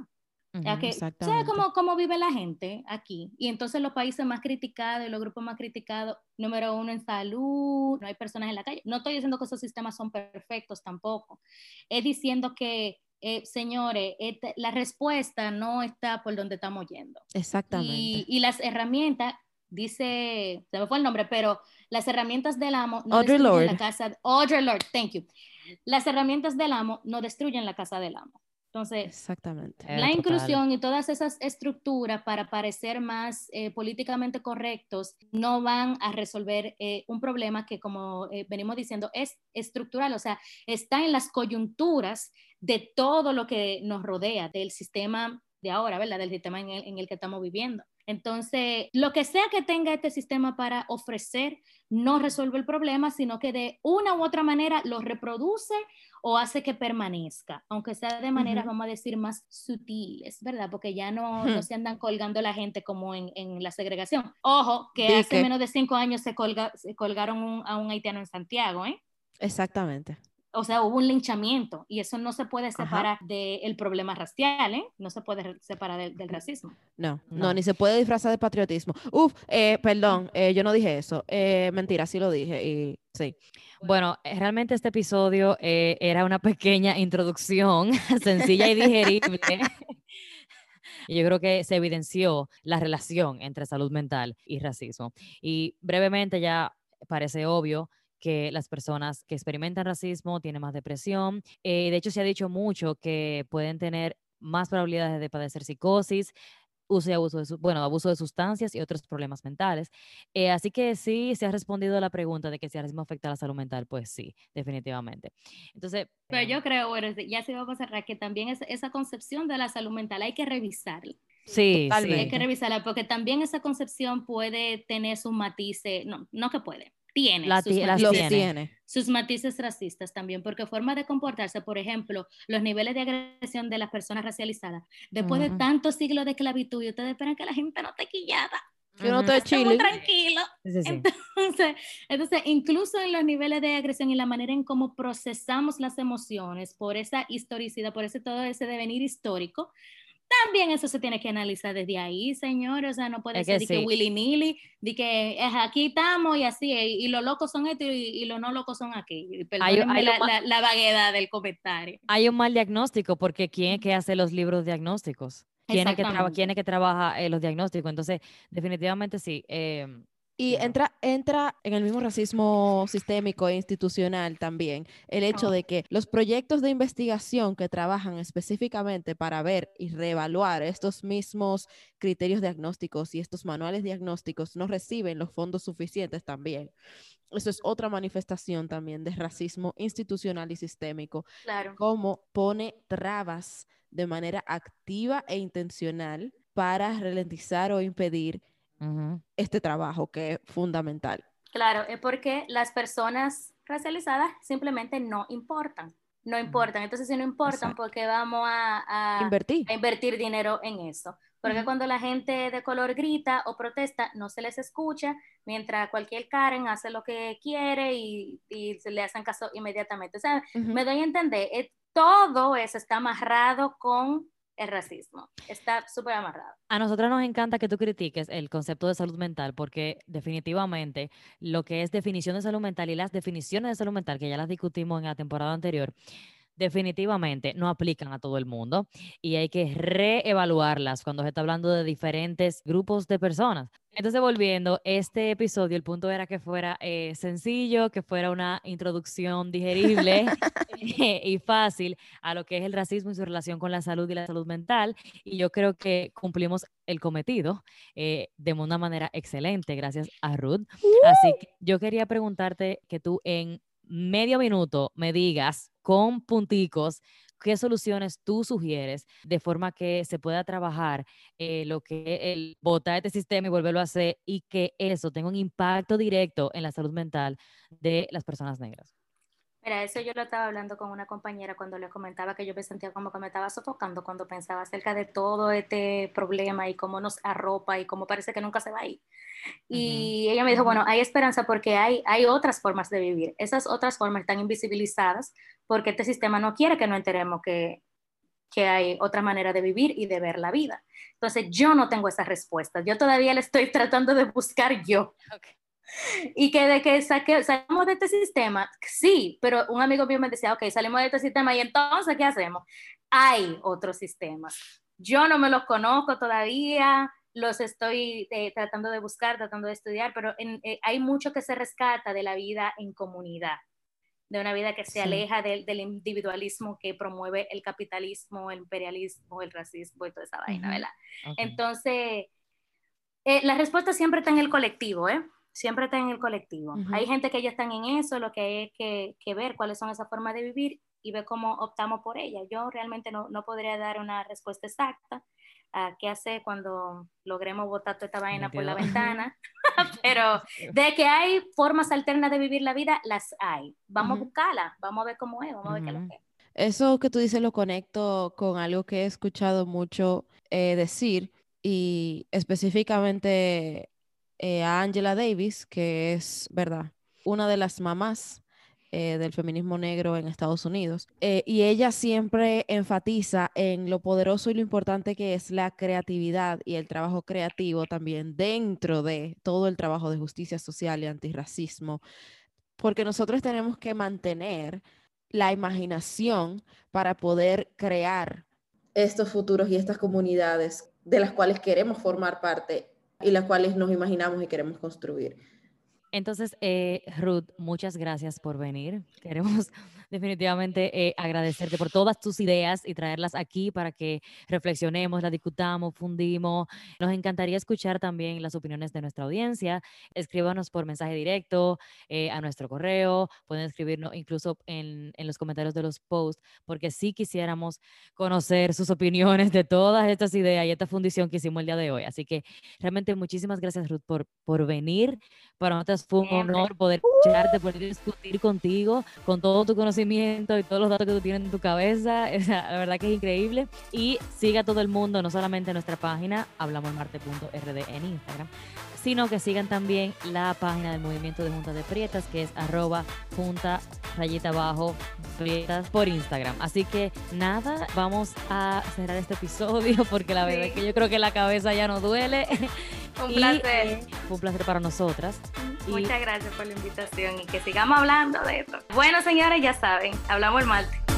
¿Sabes cómo, cómo, vive la gente aquí? Y entonces los países más criticados y los grupos más criticados, número uno en salud, no hay personas en la calle. No estoy diciendo que esos sistemas son perfectos tampoco. Es diciendo que, eh, señores, este, la respuesta no está por donde estamos yendo. Exactamente. Y, y, las herramientas, dice, se me fue el nombre, pero las herramientas del amo no Audre Lord. la casa. Audre Lord, thank you. Las herramientas del amo no destruyen la casa del amo. Entonces, Exactamente. la inclusión y todas esas estructuras para parecer más eh, políticamente correctos no van a resolver eh, un problema que, como eh, venimos diciendo, es estructural, o sea, está en las coyunturas de todo lo que nos rodea, del sistema de ahora, ¿verdad? Del sistema en el, en el que estamos viviendo. Entonces, lo que sea que tenga este sistema para ofrecer no resuelve el problema, sino que de una u otra manera lo reproduce o hace que permanezca, aunque sea de maneras, vamos a decir, más sutiles, ¿verdad? Porque ya no, no se andan colgando la gente como en, en la segregación. Ojo, que hace menos de cinco años se, colga, se colgaron a un haitiano en Santiago, ¿eh? Exactamente. O sea, hubo un linchamiento y eso no se puede separar del problema racial, ¿eh? No se puede separar del, racismo. No, no, ni se puede disfrazar de patriotismo. Uf, eh, perdón, eh, yo no dije eso. Eh, mentira, sí lo dije y sí. Bueno, realmente este episodio era una pequeña introducción, sencilla y digerible. Y yo creo que se evidenció la relación entre salud mental y racismo. Y brevemente ya parece obvio que las personas que experimentan racismo tienen más depresión. Eh, de hecho, se ha dicho mucho que pueden tener más probabilidades de padecer psicosis, uso y abuso de, bueno, abuso de sustancias y otros problemas mentales. Eh, así que sí, se ha respondido a la pregunta de que si el racismo afecta a la salud mental, pues sí, definitivamente. Entonces... Pero yo creo, bueno, ya se va a cerrar, que también es, esa concepción de la salud mental hay que revisarla. Sí, sí. Hay que revisarla porque también esa concepción puede tener sus matices, no, no que puede, tiene, sus, matices, tiene. sus matices racistas también, porque forma de comportarse, por ejemplo, los niveles de agresión de las personas racializadas, después de tantos siglos de esclavitud, y ustedes esperan que la gente no esté quillada. Que no te chile. tranquilo. Entonces, entonces, incluso en los niveles de agresión y la manera en cómo procesamos las emociones por esa historicidad, por ese todo ese devenir histórico, también eso se tiene que analizar desde ahí, señores. O sea, no puede ser de que willy nilly, de que es aquí estamos y así, y, los locos son estos y, los no locos son aquí. Hay, la, vaguedad del comentario. Hay un mal diagnóstico, porque ¿quién es que hace los libros diagnósticos? ¿Quién es que, ¿quién es que trabaja eh, los diagnósticos? Entonces, definitivamente sí. Eh, y entra, entra en el mismo racismo sistémico e institucional también el hecho de que los proyectos de investigación que trabajan específicamente para ver y reevaluar estos mismos criterios diagnósticos y estos manuales diagnósticos no reciben los fondos suficientes también. Eso es otra manifestación también de racismo institucional y sistémico. Claro. Como pone trabas de manera activa e intencional para ralentizar o impedir este trabajo que es fundamental. Claro, es porque las personas racializadas simplemente no importan, no importan. Entonces, si no importan, ¿por qué vamos a, invertir. a, invertir. dinero en eso? Porque cuando la gente de color grita o protesta, no se les escucha, mientras cualquier Karen hace lo que quiere y, se le hacen caso inmediatamente. O sea, me doy a entender, eh, todo eso está amarrado con el racismo. Está súper amarrado. A nosotros nos encanta que tú critiques el concepto de salud mental porque definitivamente lo que es definición de salud mental y las definiciones de salud mental, que ya las discutimos en la temporada anterior, definitivamente no aplican a todo el mundo y hay que reevaluarlas cuando se está hablando de diferentes grupos de personas. Entonces, volviendo, este episodio, el punto era que fuera eh, sencillo, que fuera una introducción digerible y fácil a lo que es el racismo y su relación con la salud y la salud mental. Y yo creo que cumplimos el cometido eh, de una manera excelente, gracias a Ruth. Así que yo quería preguntarte que tú en medio minuto me digas con punticos qué soluciones tú sugieres de forma que se pueda trabajar eh, lo que el botar este sistema y volverlo a hacer y que eso tenga un impacto directo en la salud mental de las personas negras. Mira, eso yo lo estaba hablando con una compañera cuando le comentaba que yo me sentía como que me estaba sofocando cuando pensaba acerca de todo este problema y cómo nos arropa y cómo parece que nunca se va a ir. Y ella me dijo, bueno, hay esperanza porque hay, hay otras formas de vivir. Esas otras formas están invisibilizadas porque este sistema no quiere que no enteremos que, que hay otra manera de vivir y de ver la vida. Entonces, yo no tengo esas respuestas. Yo todavía le estoy tratando de buscar yo. Okay. Y que de que salimos de este sistema, sí, pero un amigo mío me decía, ok, salimos de este sistema y entonces, ¿qué hacemos? Hay otros sistemas. Yo no me los conozco todavía, los estoy eh, tratando de buscar, tratando de estudiar, pero eh, hay mucho que se rescata de la vida en comunidad, de una vida que se aleja del, individualismo que promueve el capitalismo, el imperialismo, el racismo y toda esa vaina, ¿verdad? Entonces, eh, la respuesta siempre está en el colectivo, ¿eh? siempre está en el colectivo. Hay gente que ya están en eso, lo que hay que, que, ver cuáles son esas formas de vivir y ver cómo optamos por ella. Yo realmente no, no podría dar una respuesta exacta a qué hacer cuando logremos botar toda esta vaina por la ventana, pero de que hay formas alternas de vivir la vida, las hay. Vamos a buscarla, vamos a ver cómo es, vamos a ver qué es lo que es. Eso que tú dices lo conecto con algo que he escuchado mucho eh, decir y específicamente eh, a Angela Davis, que es, ¿verdad? Una de las mamás eh, del feminismo negro en Estados Unidos. Eh, y ella siempre enfatiza en lo poderoso y lo importante que es la creatividad y el trabajo creativo también dentro de todo el trabajo de justicia social y antirracismo, porque nosotros tenemos que mantener la imaginación para poder crear estos futuros y estas comunidades de las cuales queremos formar parte y las cuales nos imaginamos y queremos construir. Entonces, eh, Ruth, muchas gracias por venir. Queremos definitivamente eh, agradecerte por todas tus ideas y traerlas aquí para que reflexionemos, las discutamos, fundimos. Nos encantaría escuchar también las opiniones de nuestra audiencia. Escríbanos por mensaje directo eh, a nuestro correo, pueden escribirnos incluso en, en, los comentarios de los posts, porque sí quisiéramos conocer sus opiniones de todas estas ideas y esta fundición que hicimos el día de hoy. Así que realmente muchísimas gracias, Ruth, por, por venir. Para nosotros fue un honor poder escucharte, poder discutir contigo, con todo tu conocimiento y todos los datos que tú tienes en tu cabeza. la verdad que es increíble. Y siga todo el mundo, no solamente en nuestra página, hablamosmarte.rd en Instagram, sino que sigan también la página del movimiento de Junta de Prietas, que es arroba junta rayita abajo prietas por Instagram. Así que nada, vamos a cerrar este episodio porque la verdad es que yo creo que la cabeza ya no duele. Un placer. Eh, fue un placer para nosotras. Muchas gracias por la invitación y que sigamos hablando de esto. Bueno, señores, ya saben, hablamos el martes.